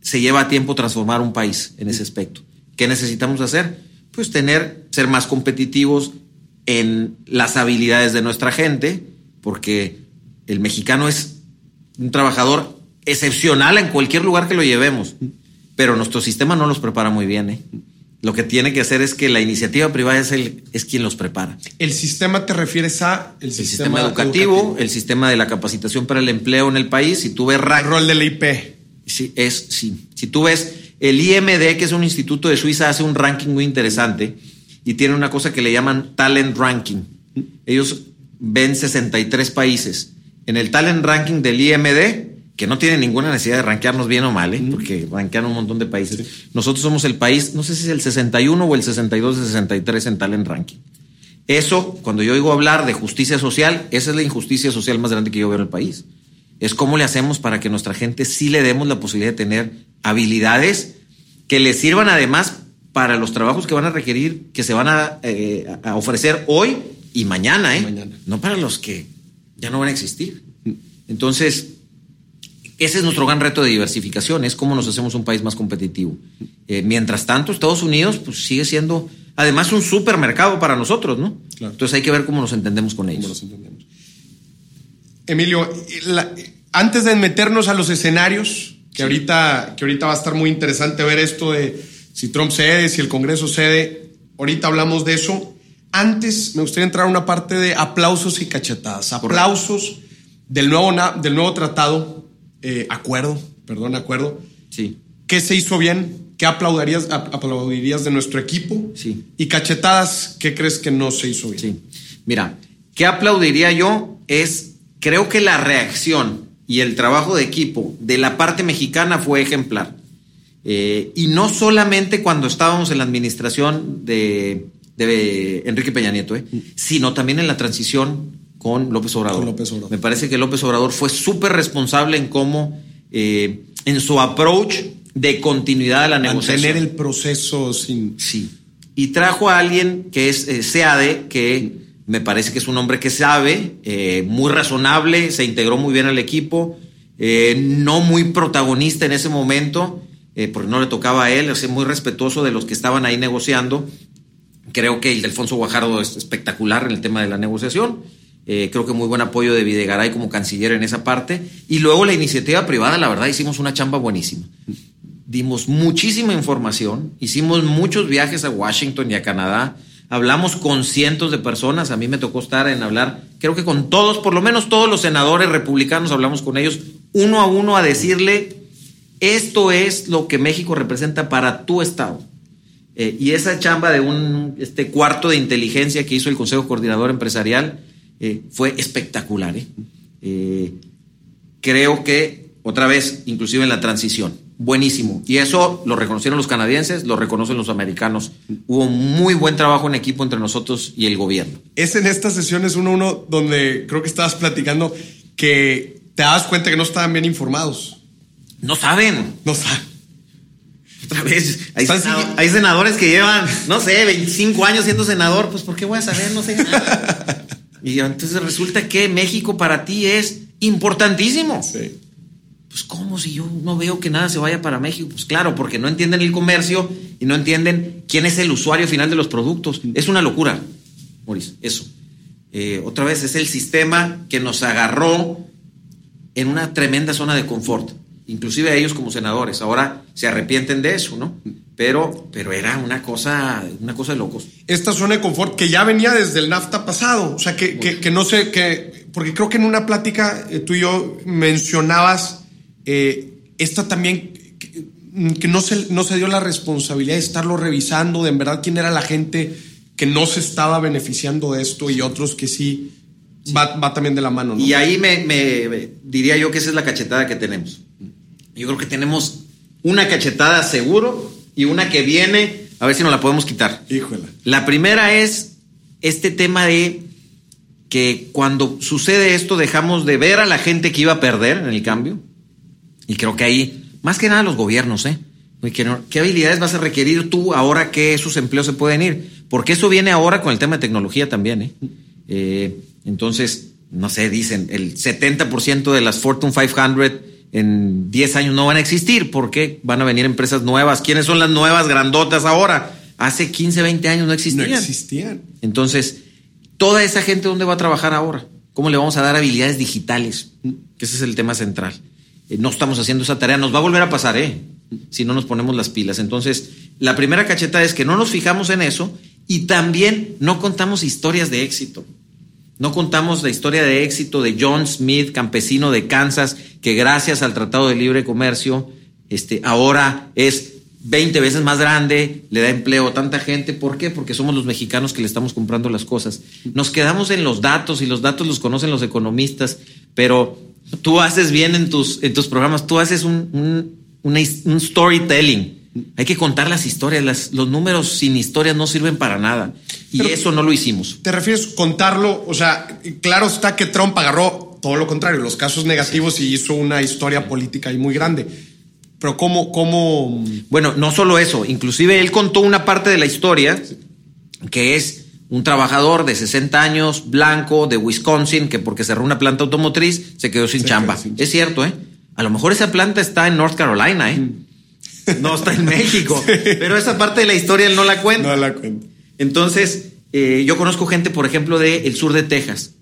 se lleva tiempo transformar un país en ese aspecto. ¿Qué necesitamos hacer? Pues tener, ser más competitivos en las habilidades de nuestra gente, porque el mexicano es un trabajador excepcional en cualquier lugar que lo llevemos, pero nuestro sistema no los prepara muy bien. ¿eh? Lo que tiene que hacer es que la iniciativa privada es, el, es quien los prepara. ¿El sistema te refieres a el, sistema, educativo, el sistema de la capacitación para el empleo en el país? Si tú ves... El rol del IP. Sí, es, sí. Si tú ves el IMD, que es un instituto de Suiza, hace un ranking muy interesante y tiene una cosa que le llaman Talent Ranking. Ellos ven 63 países. En el Talent Ranking del IMD que no tiene ninguna necesidad de rankearnos bien o mal, ¿eh? porque rankean un montón de países. Nosotros somos el país, no sé si es el 61 o el 62 de 63 en talent ranking. Eso, cuando yo oigo hablar de justicia social, esa es la injusticia social más grande que yo veo en el país. Es cómo le hacemos para que nuestra gente sí le demos la posibilidad de tener habilidades que le sirvan además para los trabajos que van a requerir, que se van a, eh, ofrecer hoy y mañana, ¿eh? mañana, no para los que ya no van a existir. Entonces, Ese es nuestro gran reto de diversificación, es cómo nos hacemos un país más competitivo. Eh, mientras tanto, Estados Unidos pues, sigue siendo, además, un supermercado para nosotros, ¿no? Entonces hay que ver cómo nos entendemos con ellos. Emilio, antes de meternos a los escenarios, que, ahorita, que ahorita va a estar muy interesante ver esto de si Trump cede, si el Congreso cede, ahorita hablamos de eso. Antes me gustaría entrar a una parte de aplausos y cachetadas. Aplausos del nuevo, del nuevo tratado, eh, acuerdo, perdón, acuerdo. Sí. ¿Qué se hizo bien? ¿Qué aplaudirías, aplaudirías de nuestro equipo? Sí. Y cachetadas, ¿qué crees que no se hizo bien? Sí. Mira, ¿qué aplaudiría yo? Es, creo que la reacción y el trabajo de equipo de la parte mexicana fue ejemplar. Eh, y no solamente cuando estábamos en la administración de, Enrique Peña Nieto, eh, sino también en la transición con López Obrador. Me parece que López Obrador fue súper responsable en cómo, eh, en su approach de continuidad de la negociación. Mantener el proceso sin... Sí. Y trajo a alguien que es SEADE, que me parece que es un hombre que sabe, muy razonable, se integró muy bien al equipo, no muy protagonista en ese momento, eh, porque no le tocaba a él, es muy respetuoso de los que estaban ahí negociando. Creo que el de Alfonso Guajardo es espectacular en el tema de la negociación. Eh, creo que muy buen apoyo de Videgaray como canciller en esa parte. Y luego la iniciativa privada, la verdad, hicimos una chamba buenísima. Dimos muchísima información, hicimos muchos viajes a Washington y a Canadá, hablamos con cientos de personas, a mí me tocó estar en hablar, creo que con todos, por lo menos todos los senadores republicanos, hablamos con ellos uno a uno a decirle esto es lo que México representa para tu Estado. Eh, y esa chamba de un este cuarto de inteligencia que hizo el Consejo Coordinador Empresarial eh, fue espectacular. ¿eh? creo que, otra vez, inclusive en la transición, buenísimo. Y eso lo reconocieron los canadienses, lo reconocen los americanos. Hubo muy buen trabajo en equipo entre nosotros y el gobierno. Es en estas sesiones uno uno donde creo que estabas platicando que te das cuenta que no estaban bien informados. No saben. No saben. Otra vez, hay, senadores que llevan, no sé, 25 años siendo senador, pues ¿por qué voy a saber? No sé nada. *laughs* y entonces resulta que México para ti es importantísimo. Sí. Pues ¿cómo si yo no veo que nada se vaya para México? Pues claro, porque no entienden el comercio y no entienden quién es el usuario final de los productos. Es una locura, Maurice, eso. Eh, otra vez es el sistema que nos agarró en una tremenda zona de confort inclusive a ellos como senadores. Ahora se arrepienten de eso, ¿no? Pero, pero era una cosa, una cosa de locos. Esta zona de confort que ya venía desde el NAFTA pasado, o sea, que, que, no sé, que, porque creo que en una plática eh, tú y yo mencionabas eh, esta también, que, no, se, no se dio la responsabilidad de estarlo revisando, de en verdad quién era la gente que no se estaba beneficiando de esto y otros que sí. Va, va, también de la mano. ¿no? Y ahí me, me, diría yo que esa es la cachetada que tenemos. Yo creo que tenemos una cachetada seguro y una que viene, a ver si nos la podemos quitar. Híjole. La primera es este tema de que cuando sucede esto dejamos de ver a la gente que iba a perder en el cambio. Y creo que ahí, más que nada los gobiernos, ¿eh? ¿Qué habilidades vas a requerir tú ahora que esos empleos se pueden ir? Porque eso viene ahora con el tema de tecnología también, ¿eh? eh entonces, no sé, dicen, el 70% de las Fortune 500 en 10 años no van a existir porque van a venir empresas nuevas. ¿Quiénes son las nuevas grandotas ahora? Hace 15, 20 años no existían. No existían. Entonces, toda esa gente, ¿dónde va a trabajar ahora? ¿Cómo le vamos a dar habilidades digitales? Que ese es el tema central. Eh, no estamos haciendo esa tarea. Nos va a volver a pasar, ¿eh? Si no nos ponemos las pilas. Entonces, la primera cacheta es que no nos fijamos en eso y también no contamos historias de éxito. No contamos la historia de éxito de John Smith, campesino de Kansas, que gracias al Tratado de Libre Comercio, este, ahora es 20 veces más grande, le da empleo a tanta gente. ¿Por qué? Porque somos los mexicanos que le estamos comprando las cosas. Nos quedamos en los datos y los datos los conocen los economistas, pero tú haces bien en tus, en tus programas, tú haces un, un storytelling hay que contar las historias, los números sin historias no sirven para nada. Y eso no lo hicimos. ¿Te refieres contarlo? O sea, claro está que Trump agarró todo lo contrario, los casos negativos y hizo una historia política ahí muy grande. Pero ¿cómo, cómo? Bueno, no solo eso, inclusive él contó una parte de la historia que es un trabajador de 60 años, blanco, de Wisconsin, que porque cerró una planta automotriz se quedó sin chamba. es cierto, ¿eh? A lo mejor esa planta está en North Carolina, ¿eh? Mm. No está en México. *laughs* Pero esa parte de la historia él no la cuenta. No la cuenta. Entonces, eh, yo conozco gente, por ejemplo, del sur de Texas,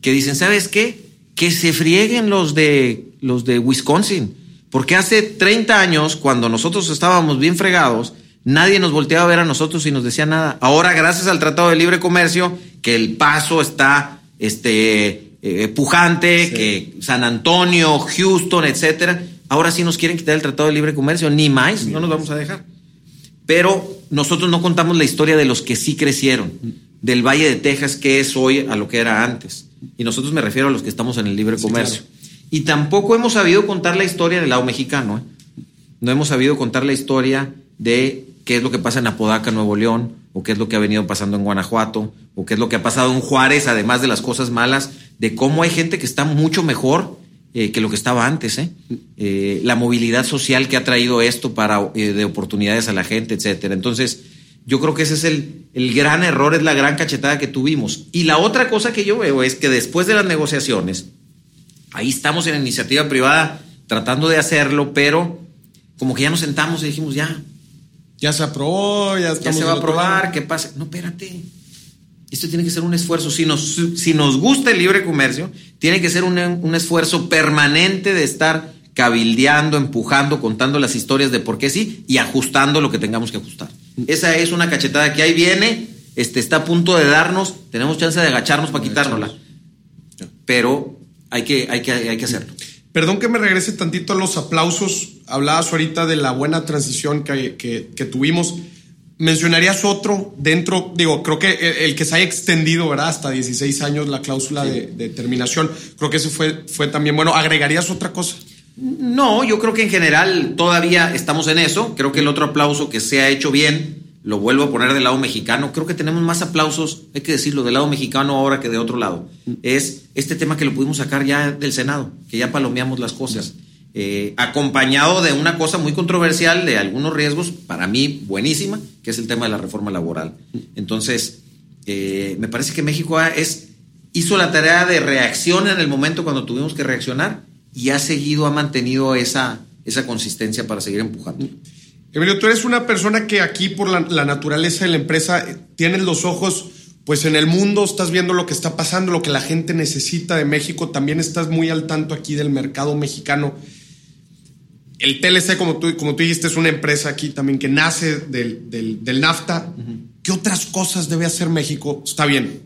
que dicen, ¿sabes qué? Que se frieguen los de, los de Wisconsin. Porque hace 30 años, cuando nosotros estábamos bien fregados, nadie nos volteaba a ver a nosotros y nos decía nada. Ahora, gracias al Tratado de Libre Comercio, que el paso está este, eh, pujante, que San Antonio, Houston, etcétera, ahora sí nos quieren quitar el Tratado de Libre Comercio, ni más, no nos vamos a dejar. Pero nosotros no contamos la historia de los que sí crecieron, del Valle de Texas, que es hoy a lo que era antes. Y nosotros me refiero a los que estamos en el libre comercio. Y tampoco hemos sabido contar la historia del lado mexicano. ¿eh? No hemos sabido contar la historia de qué es lo que pasa en Apodaca, Nuevo León, o qué es lo que ha venido pasando en Guanajuato, o qué es lo que ha pasado en Juárez, además de las cosas malas, de cómo hay gente que está mucho mejor eh, que lo que estaba antes, ¿eh? ¿eh? la movilidad social que ha traído esto para de oportunidades a la gente, etcétera. Entonces, yo creo que ese es el, el gran error, es la gran cachetada que tuvimos. Y la otra cosa que yo veo es que después de las negociaciones, ahí estamos en iniciativa privada tratando de hacerlo, pero como que ya nos sentamos y dijimos, ya. Ya se aprobó, ya Ya se va a aprobar, ¿qué pasa? No, espérate esto tiene que ser un esfuerzo. Si nos, si nos gusta el libre comercio, tiene que ser un, esfuerzo permanente de estar cabildeando, empujando, contando las historias de por qué sí y ajustando lo que tengamos que ajustar. Esa es una cachetada que ahí viene, este, está a punto de darnos, tenemos chance de agacharnos para quitárnosla. Pero hay que, hay, que, hay que hacerlo. Perdón que me regrese tantito a los aplausos. Hablabas ahorita de la buena transición que, que tuvimos. ¿Mencionarías otro dentro? Digo, creo que el, que se haya extendido, ¿verdad? Hasta 16 años la cláusula de, terminación. Creo que ese fue, fue también bueno. ¿Agregarías otra cosa? No, yo creo que en general todavía estamos en eso. Creo que el otro aplauso que se ha hecho bien, lo vuelvo a poner del lado mexicano. Creo que tenemos más aplausos, hay que decirlo, del lado mexicano ahora que de otro lado. Es este tema que lo pudimos sacar ya del Senado, que ya palomeamos las cosas. Eh, acompañado de una cosa muy controversial, de algunos riesgos, para mí buenísima, que es el tema de la reforma laboral. Entonces, eh, me parece que México es, hizo la tarea de reacción en el momento cuando tuvimos que reaccionar y ha seguido, ha mantenido esa, esa consistencia para seguir empujando. Emilio, tú eres una persona que aquí, por la, la naturaleza de la empresa, tienes los ojos pues en el mundo estás viendo lo que está pasando, lo que la gente necesita de México, también estás muy al tanto aquí del mercado mexicano el TLC, como tú, como tú dijiste, es una empresa aquí también que nace del, del, NAFTA. ¿Qué otras cosas debe hacer México? Está bien,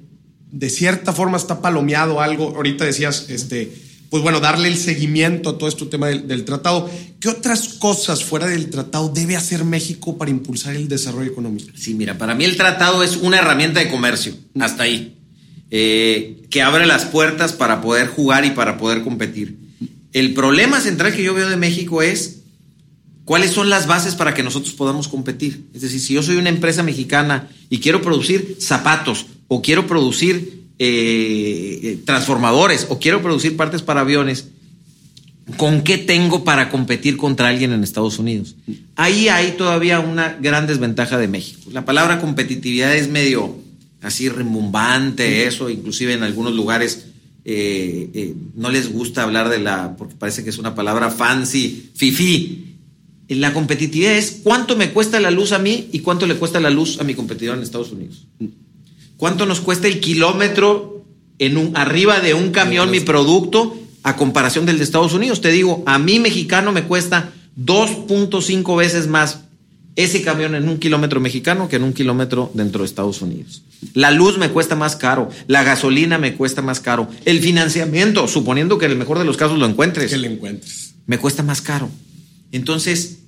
de cierta forma está palomeado algo. Ahorita decías, este, pues bueno, darle el seguimiento a todo este tema del, tratado. ¿Qué otras cosas fuera del tratado debe hacer México para impulsar el desarrollo económico? Sí, mira, para mí el tratado es una herramienta de comercio, hasta ahí, eh, que abre las puertas para poder jugar y para poder competir. El problema central que yo veo de México es cuáles son las bases para que nosotros podamos competir. Es decir, si yo soy una empresa mexicana y quiero producir zapatos o quiero producir eh, transformadores o quiero producir partes para aviones, ¿con qué tengo para competir contra alguien en Estados Unidos? Ahí hay todavía una gran desventaja de México. La palabra competitividad es medio así rembombante, eso, inclusive en algunos lugares eh, eh, no les gusta hablar de la, porque parece que es una palabra fancy, fifi. La competitividad es cuánto me cuesta la luz a mí y cuánto le cuesta la luz a mi competidor en Estados Unidos. ¿Cuánto nos cuesta el kilómetro en un, arriba de un camión mi producto a comparación del de Estados Unidos? Te digo, a mí mexicano me cuesta 2.5 veces más ese camión en un kilómetro mexicano que en un kilómetro dentro de Estados Unidos. La luz me cuesta más caro, la gasolina me cuesta más caro, el financiamiento, suponiendo que en el mejor de los casos lo encuentres, que lo encuentres, me cuesta más caro. Entonces,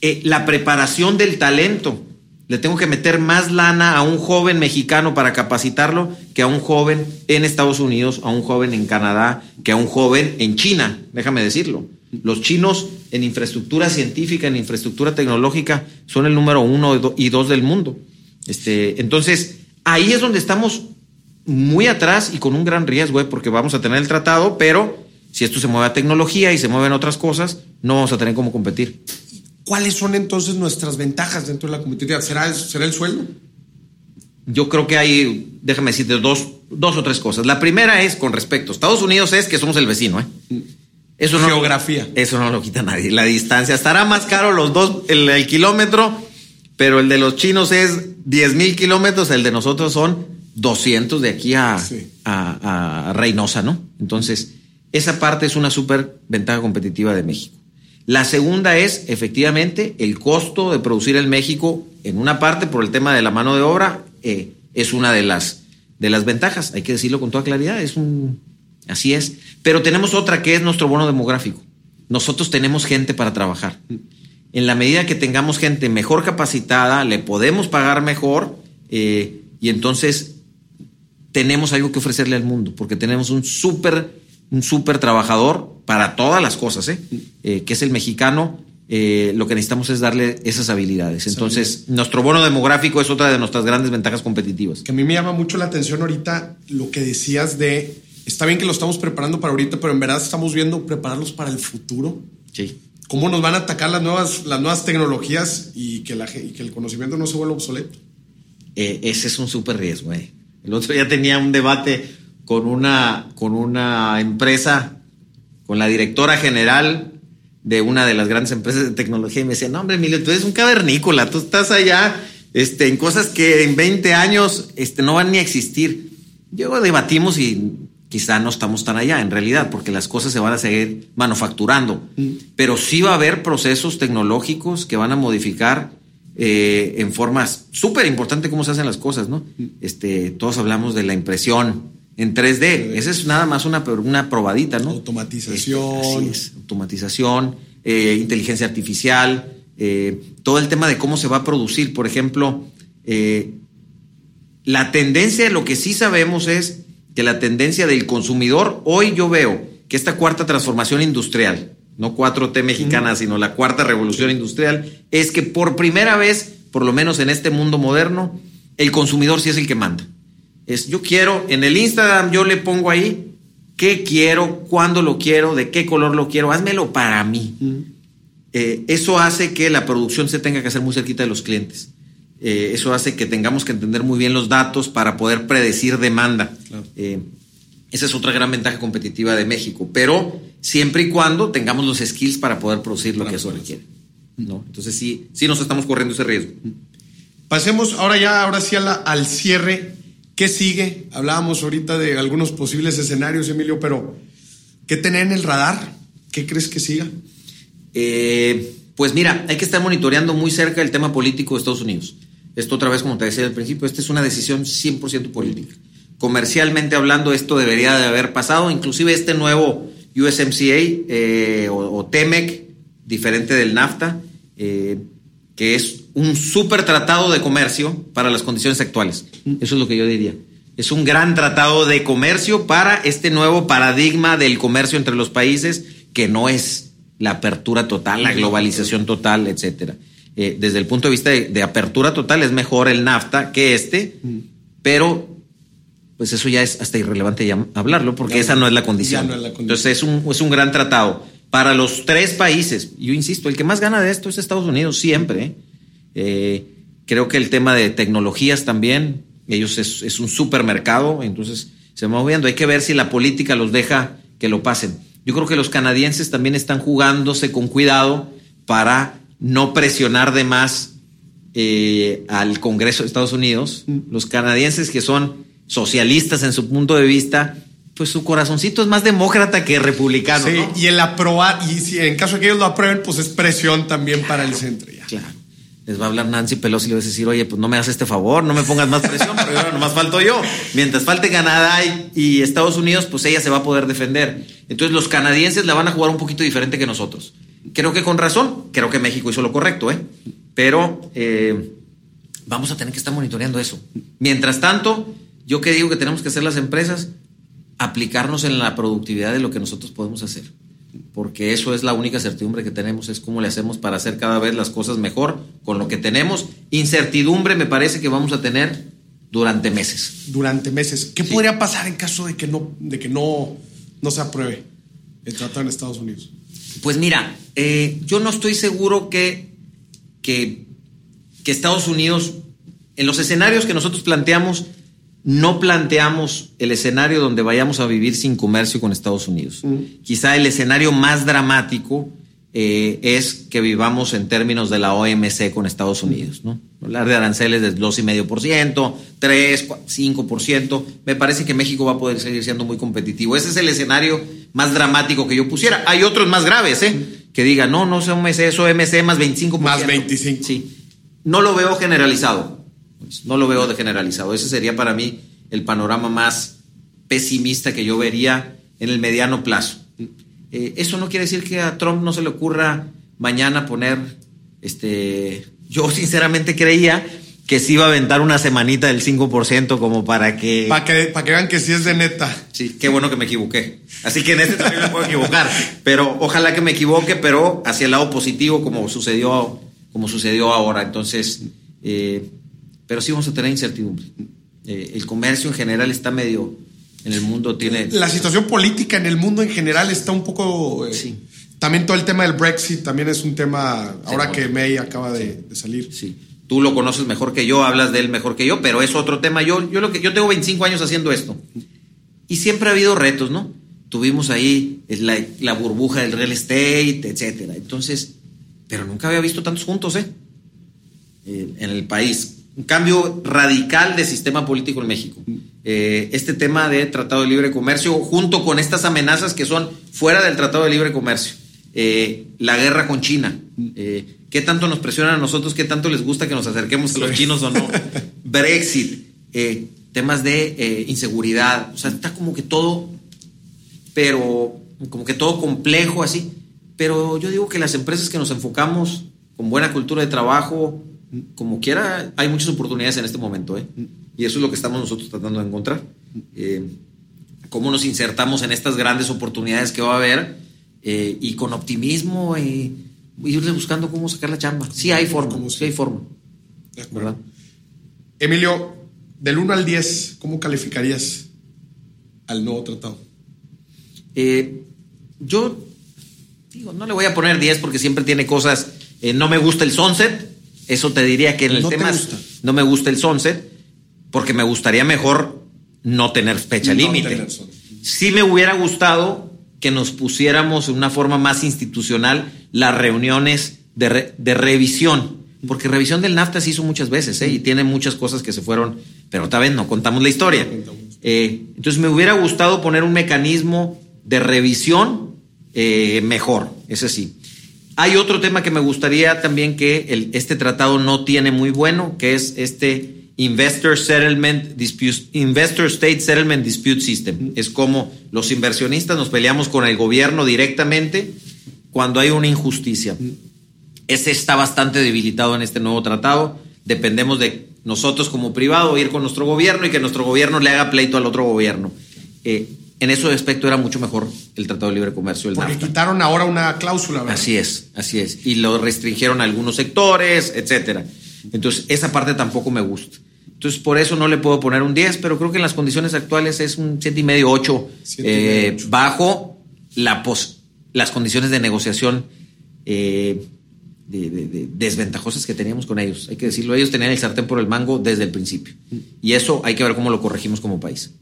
eh, la preparación del talento, le tengo que meter más lana a un joven mexicano para capacitarlo que a un joven en Estados Unidos, a un joven en Canadá, que a un joven en China, déjame decirlo. Los chinos en infraestructura científica, en infraestructura tecnológica, son el número uno y dos del mundo. Este, entonces, ahí es donde estamos muy atrás y con un gran riesgo, ¿eh? porque vamos a tener el tratado, pero si esto se mueve a tecnología y se mueven otras cosas, no vamos a tener cómo competir. ¿Cuáles son entonces nuestras ventajas dentro de la competitividad? ¿Será, será el sueldo? Yo creo que hay, déjame decirte, dos, dos o tres cosas. La primera es con respecto Estados Unidos, es que somos el vecino. ¿eh? Eso no, Geografía. Eso no lo quita nadie. La distancia. Estará más caro los dos, el, el kilómetro, pero el de los chinos es 10 mil kilómetros, el de nosotros son 200 de aquí a, Sí. a, a Reynosa, ¿no? Entonces, esa parte es una súper ventaja competitiva de México. La segunda es, efectivamente, el costo de producir en México, en una parte por el tema de la mano de obra, eh, es una de las, de las ventajas. Hay que decirlo con toda claridad, es un, así es. Pero tenemos otra que es nuestro bono demográfico. Nosotros tenemos gente para trabajar. En la medida que tengamos gente mejor capacitada, le podemos pagar mejor eh, y entonces tenemos algo que ofrecerle al mundo, porque tenemos un súper un súper trabajador para todas las cosas, ¿eh? Eh, que es el mexicano. eh, lo que necesitamos es darle esas habilidades. Entonces, nuestro bono demográfico es otra de nuestras grandes ventajas competitivas. Que a mí me llama mucho la atención ahorita lo que decías de, está bien que lo estamos preparando para ahorita, pero en verdad estamos viendo prepararlos para el futuro. Sí. ¿Cómo nos van a atacar las nuevas, las nuevas tecnologías y que, la, y que el conocimiento no se vuelva obsoleto? Eh, ese es un súper riesgo. eh. El otro día tenía un debate con una, con una empresa, con la directora general de una de las grandes empresas de tecnología y me decía, no hombre, Emilio, tú eres un cavernícola, tú estás allá este, en cosas que en 20 años este, no van ni a existir. Luego debatimos y quizá no estamos tan allá en realidad, porque las cosas se van a seguir manufacturando, pero sí va a haber procesos tecnológicos que van a modificar eh, en formas súper importante cómo se hacen las cosas, ¿no? Este, todos hablamos de la impresión en 3D. Esa es nada más una, una probadita, ¿no? Automatización. Este, así es, automatización, eh, inteligencia artificial, eh, todo el tema de cómo se va a producir. Por ejemplo, la tendencia, lo que sí sabemos es que la tendencia del consumidor, hoy yo veo que esta cuarta transformación industrial, no 4T mexicana, sino la cuarta revolución industrial, es que por primera vez, por lo menos en este mundo moderno, el consumidor sí es el que manda. Es yo quiero, en el Instagram yo le pongo ahí qué quiero, cuándo lo quiero, de qué color lo quiero, házmelo para mí. Eh, eso hace que la producción se tenga que hacer muy cerquita de los clientes. Eh, eso hace que tengamos que entender muy bien los datos para poder predecir demanda. Claro. Eh, esa es otra gran ventaja competitiva de México, pero siempre y cuando tengamos los skills para poder producir lo Claro, que eso requiere. ¿no? Entonces sí, sí nos estamos corriendo ese riesgo. Pasemos ahora ya, ahora sí a la- al cierre. ¿Qué sigue? Hablábamos ahorita de algunos posibles escenarios, Emilio, pero ¿qué tener en el radar? ¿Qué crees que siga? Eh, pues mira, hay que estar monitoreando muy cerca el tema político de Estados Unidos. Esto otra vez, como te decía al principio, esta es una decisión 100% política. Comercialmente hablando, esto debería de haber pasado. Inclusive este nuevo USMCA eh, o, o TEMEC, diferente del NAFTA, eh, que es un súper tratado de comercio para las condiciones actuales. Eso es lo que yo diría. Es un gran tratado de comercio para este nuevo paradigma del comercio entre los países, que no es la apertura total, la globalización total, etcétera. Eh, desde el punto de vista de, de apertura total es mejor el NAFTA que este, pero pues eso ya es hasta irrelevante ya hablarlo porque Ya esa no- es la condición. no es la condición. Entonces es un, es un gran tratado para los tres países. Yo insisto, el que más gana de esto es Estados Unidos siempre. ¿eh? Eh, creo que el tema de tecnologías también, ellos es, es un supermercado, entonces se va moviendo. Hay que ver si la política los deja que lo pasen. Yo creo que los canadienses también están jugándose con cuidado para no presionar de más eh, al Congreso de Estados Unidos. Los canadienses que son socialistas en su punto de vista, pues su corazoncito es más demócrata que republicano. Sí, ¿no? y el aprobar, y si en caso de que ellos lo aprueben, pues es presión también para el centro. Ya. Claro. Les va a hablar Nancy Pelosi y le va a decir, oye, pues no me hagas este favor, no me pongas más presión, pero bueno, nomás falto yo. Mientras falte Canadá y, y Estados Unidos, pues ella se va a poder defender. Entonces los canadienses la van a jugar un poquito diferente que nosotros. Creo que con razón, creo que México hizo lo correcto, ¿eh? Pero eh, vamos a tener que estar monitoreando eso. Mientras tanto, yo que digo que tenemos que hacer las empresas, aplicarnos en la productividad de lo que nosotros podemos hacer. Porque eso es la única certidumbre que tenemos, es cómo le hacemos para hacer cada vez las cosas mejor con lo que tenemos. Incertidumbre me parece que vamos a tener durante meses. Durante meses. ¿Qué Sí. podría pasar en caso de que no, de que no, no se apruebe el tratado en Estados Unidos? Pues mira, eh, yo no estoy seguro que, que, que Estados Unidos, en los escenarios que nosotros planteamos, no planteamos el escenario donde vayamos a vivir sin comercio con Estados Unidos. Quizá el escenario más dramático eh, es que vivamos en términos de la OMC con Estados Unidos. ¿no? Hablar de aranceles de 2,5%, 3, 5%. Me parece que México va a poder seguir siendo muy competitivo. Ese es el escenario más dramático que yo pusiera. Hay otros más graves, ¿eh? Que digan, no, no es OMC, es OMC más 25%. Más 25. Sí. No lo veo generalizado. No lo veo de generalizado. Ese sería para mí el panorama más pesimista que yo vería en el mediano plazo. Eh, eso no quiere decir que a Trump no se le ocurra mañana poner, este, yo sinceramente creía que se iba a aventar una semanita del 5% como para que... Para que, para que vean que sí es de neta. Sí, qué bueno que me equivoqué. Así que en este también me puedo equivocar. Pero ojalá que me equivoque, pero hacia el lado positivo como sucedió, como sucedió ahora. Entonces, eh, pero sí vamos a tener incertidumbre. Eh, el comercio en general está medio en el mundo tiene... La situación política en el mundo en general está un poco... Eh, Sí. También todo el tema del Brexit también es un tema, ahora que May acaba de, de salir. Sí. Tú lo conoces mejor que yo, hablas de él mejor que yo, pero es otro tema. Yo, yo, lo que, yo tengo 25 años haciendo esto. Y siempre ha habido retos, ¿no? Tuvimos ahí la, la burbuja del real estate, etcétera. Entonces, pero nunca había visto tantos juntos, ¿eh? Eh, en el país. Un cambio radical de sistema político en México. Eh, este tema de Tratado de Libre Comercio, junto con estas amenazas que son fuera del Tratado de Libre Comercio. Eh, la guerra con China. Eh, ¿Qué tanto nos presionan a nosotros? ¿Qué tanto les gusta que nos acerquemos a los chinos o no? *laughs* Brexit. eh, temas de eh, inseguridad. O sea, está como que todo, pero como que todo complejo así. Pero yo digo que las empresas que nos enfocamos con buena cultura de trabajo, como quiera, hay muchas oportunidades en este momento. ¿eh? Y eso es lo que estamos nosotros tratando de encontrar. Eh, cómo nos insertamos en estas grandes oportunidades que va a haber eh, y con optimismo y irle buscando cómo sacar la chamba. Sí hay forma, sí hay forma. De. ¿verdad? Emilio, del 1 al 10, ¿cómo calificarías al nuevo tratado? Eh, yo digo, no le voy a poner 10 porque siempre tiene cosas. eh, no me gusta el sunset. Eso te diría que en el ¿No te tema gusta? no me gusta el sunset porque me gustaría mejor no tener fecha No límite. Sí me hubiera gustado que nos pusiéramos en una forma más institucional las reuniones de, de revisión. Porque revisión del NAFTA se hizo muchas veces, ¿eh? y tiene muchas cosas que se fueron, pero otra vez no contamos la historia. Eh, entonces me hubiera gustado poner un mecanismo de revisión eh, mejor, ese sí. Hay otro tema que me gustaría también que el- este tratado no tiene muy bueno, que es este Investor Settlement Dispute, Investor State Settlement Dispute System. Es como los inversionistas nos peleamos con el gobierno directamente cuando hay una injusticia. Ese está bastante debilitado en este nuevo tratado. Dependemos de nosotros como privado ir con nuestro gobierno y que nuestro gobierno le haga pleito al otro gobierno. Eh, en ese aspecto era mucho mejor el Tratado de Libre Comercio, el Porque NAFTA. quitaron ahora una cláusula, ¿verdad? Así es, así es. Y lo restringieron a algunos sectores, etcétera. Entonces, esa parte tampoco me gusta. Entonces, por eso no le puedo poner un 10, pero creo que en las condiciones actuales es un 7,5, 8, Siete y medio, eh, ocho. bajo la pos- las condiciones de negociación eh, de- de- de- desventajosas que teníamos con ellos. Hay que decirlo, ellos tenían el sartén por el mango desde el principio. Y eso hay que ver cómo lo corregimos como país.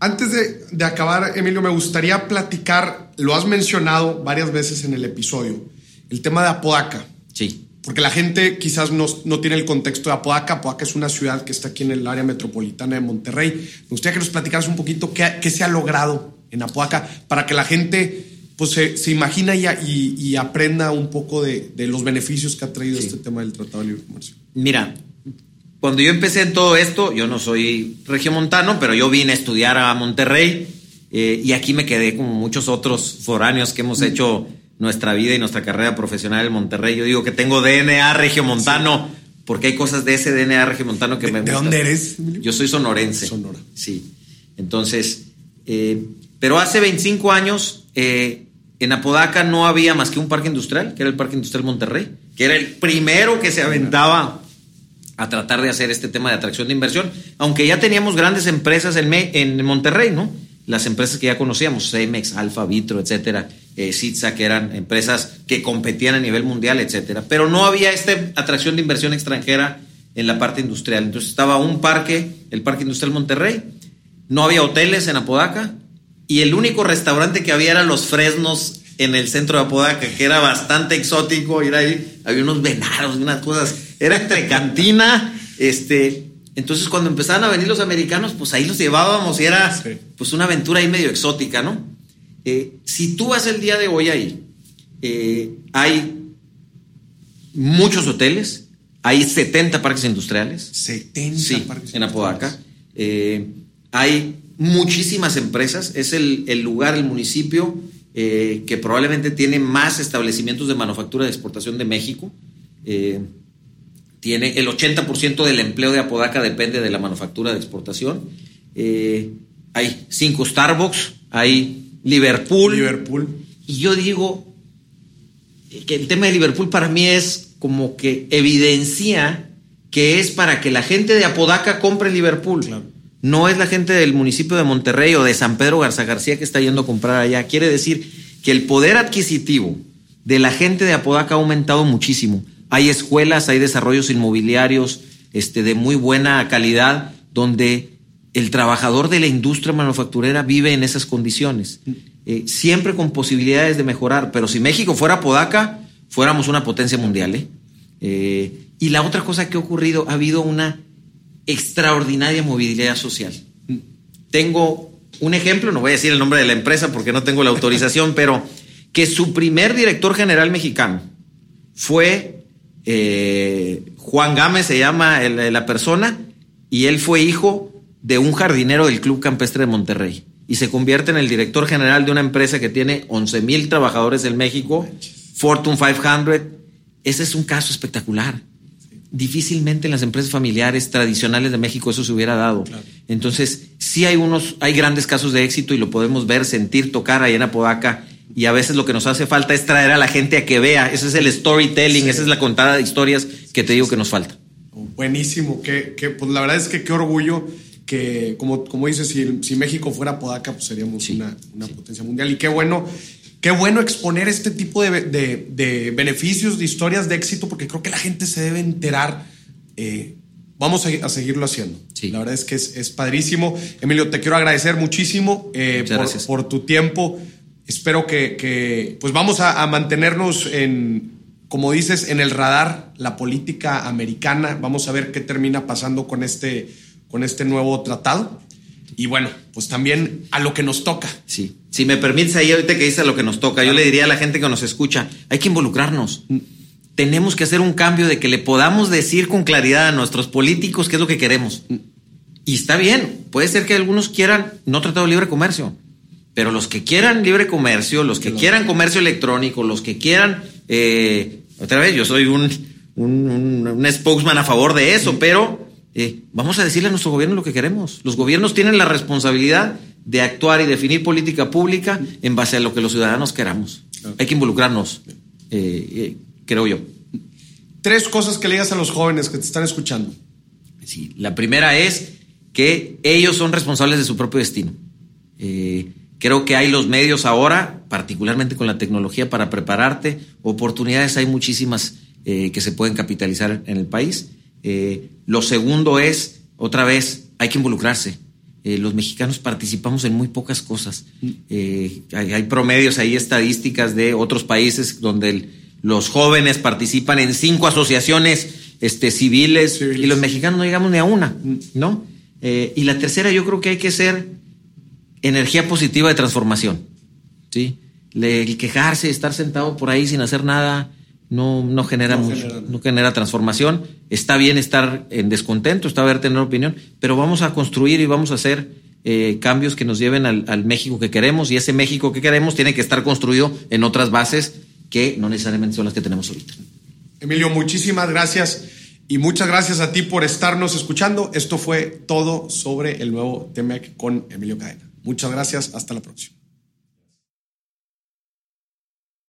Antes de, de acabar, Emilio, me gustaría platicar, lo has mencionado varias veces en el episodio, el tema de Apodaca. Sí. Porque la gente quizás no, no tiene el contexto de Apodaca. Apodaca es una ciudad que está aquí en el área metropolitana de Monterrey. Me gustaría que nos platicaras un poquito qué, qué se ha logrado en Apodaca para que la gente pues, se, se imagina y, y- y aprenda un poco de, de los beneficios que ha traído Sí. este tema del Tratado de Libre Comercio. Mira, cuando yo empecé en todo esto, yo no soy regiomontano, pero yo vine a estudiar a Monterrey eh, y aquí me quedé como muchos otros foráneos que hemos hecho nuestra vida y nuestra carrera profesional en Monterrey. Yo digo que tengo DNA regiomontano porque hay cosas de ese DNA regiomontano que ¿De- me de gustan. dónde eres? Yo soy sonorense. Sonora. Sí. Entonces, eh, pero hace 25 años eh, en Apodaca no había más que un parque industrial, que era el Parque Industrial Monterrey, que era el primero que se aventaba a tratar de hacer este tema de atracción de inversión, aunque ya teníamos grandes empresas en, en Monterrey, ¿no? Las empresas que ya conocíamos, Cemex, Alfa, Vitro, etcétera, eh, Sitza, que eran empresas que competían a nivel mundial, etcétera. Pero no había esta atracción de inversión extranjera en la parte industrial. Entonces estaba un parque, el Parque Industrial Monterrey, no había hoteles en Apodaca y el único restaurante que había era Los Fresnos en el centro de Apodaca, que era bastante exótico, era ahí, había unos venados, unas cosas, era entre cantina, este, entonces cuando empezaban a venir los americanos, pues ahí los llevábamos y era pues una aventura ahí medio exótica, ¿no? Eh, si tú vas el día de hoy ahí, eh, hay muchos hoteles, hay 70 parques industriales. 70 sí, parques en Apodaca. Eh, hay muchísimas empresas, es el, lugar, el municipio que probablemente tiene más establecimientos de manufactura de exportación de México. tiene el 80% del empleo de Apodaca depende de la manufactura de exportación. hay cinco Starbucks, hay Liverpool. Liverpool. Y yo digo que el tema de Liverpool para mí es como que evidencia que es para que la gente de Apodaca compre Liverpool. No es la gente del municipio de Monterrey o de San Pedro Garza García que está yendo a comprar allá. Quiere decir que el poder adquisitivo de la gente de Apodaca ha aumentado muchísimo. Hay escuelas, hay desarrollos inmobiliarios este, de muy buena calidad donde el trabajador de la industria manufacturera vive en esas condiciones, eh, siempre con posibilidades de mejorar, pero si México fuera Podaca, fuéramos una potencia mundial. ¿eh? Eh, y la otra cosa que ha ocurrido, ha habido una extraordinaria movilidad social. Tengo un ejemplo, no voy a decir el nombre de la empresa porque no tengo la autorización, *laughs* pero que su primer director general mexicano fue Juan Gámez, se llama la persona, y él fue hijo de un jardinero del Club Campestre de Monterrey y se convierte en el director general de una empresa que tiene 11 mil trabajadores en México, Fortune 500. Ese es un caso espectacular. Difícilmente en las empresas familiares tradicionales de México eso se hubiera dado. Entonces, sí hay unos, hay grandes casos de éxito y lo podemos ver, sentir, tocar ahí en Apodaca. Y a veces lo que nos hace falta es traer a la gente a que vea. Ese es el storytelling, esa es la contada de historias que te digo que nos falta. Buenísimo, que, que pues la verdad es que qué orgullo que, como, como dices, si, si México fuera Podaca, pues seríamos una, una potencia mundial. Y qué bueno, qué bueno exponer este tipo de, de, beneficios, de historias de éxito, porque creo que la gente se debe enterar. Eh, vamos a, seguirlo haciendo. La verdad es que es, es, padrísimo. Emilio, te quiero agradecer muchísimo eh, por, por, tu tiempo. Espero que, que pues vamos a, a mantenernos en, como dices, en el radar, la política americana. Vamos a ver qué termina pasando con este con este nuevo tratado. Y bueno, pues también a lo que nos toca. Sí. Si me permites ahí ahorita que dice a lo que nos toca, yo le diría a la gente que nos escucha, hay que involucrarnos. Tenemos que hacer un cambio de que le podamos decir con claridad a nuestros políticos qué es lo que queremos. Y está bien, puede ser que algunos quieran no tratado de libre comercio, pero los que quieran libre comercio, los que quieran comercio electrónico, los que quieran, eh, otra vez, yo soy un, un, un spokesman a favor de eso, pero eh, vamos a decirle a nuestro gobierno lo que queremos. Los gobiernos tienen la responsabilidad de actuar y definir política pública en base a lo que los ciudadanos queramos. Hay que involucrarnos, eh, eh, creo yo. Tres cosas que le digas a los jóvenes que te están escuchando. Sí, la primera es que ellos son responsables de su propio destino. creo que hay los medios ahora, particularmente con la tecnología, para prepararte. Oportunidades hay muchísimas que se pueden capitalizar en el país. Eh, lo segundo es, otra vez, hay que involucrarse. Eh, los mexicanos participamos en muy pocas cosas. Eh, hay, promedios, hay estadísticas de otros países donde los jóvenes participan en cinco asociaciones este, civiles, y los mexicanos no llegamos ni a una, ¿no? y la tercera, yo creo que hay que ser energía positiva de transformación, ¿sí? el quejarse, estar sentado por ahí sin hacer nada, no, no genera mucho, no genera transformación. Está bien estar en descontento, está bien tener opinión, pero vamos a construir y vamos a hacer eh, cambios que nos lleven al, México que queremos y ese México que queremos tiene que estar construido en otras bases que no necesariamente son las que tenemos ahorita. Emilio, muchísimas gracias y muchas gracias a ti por estarnos escuchando. Esto fue todo sobre el nuevo TEMEC con Emilio Cadena. Muchas gracias, hasta la próxima.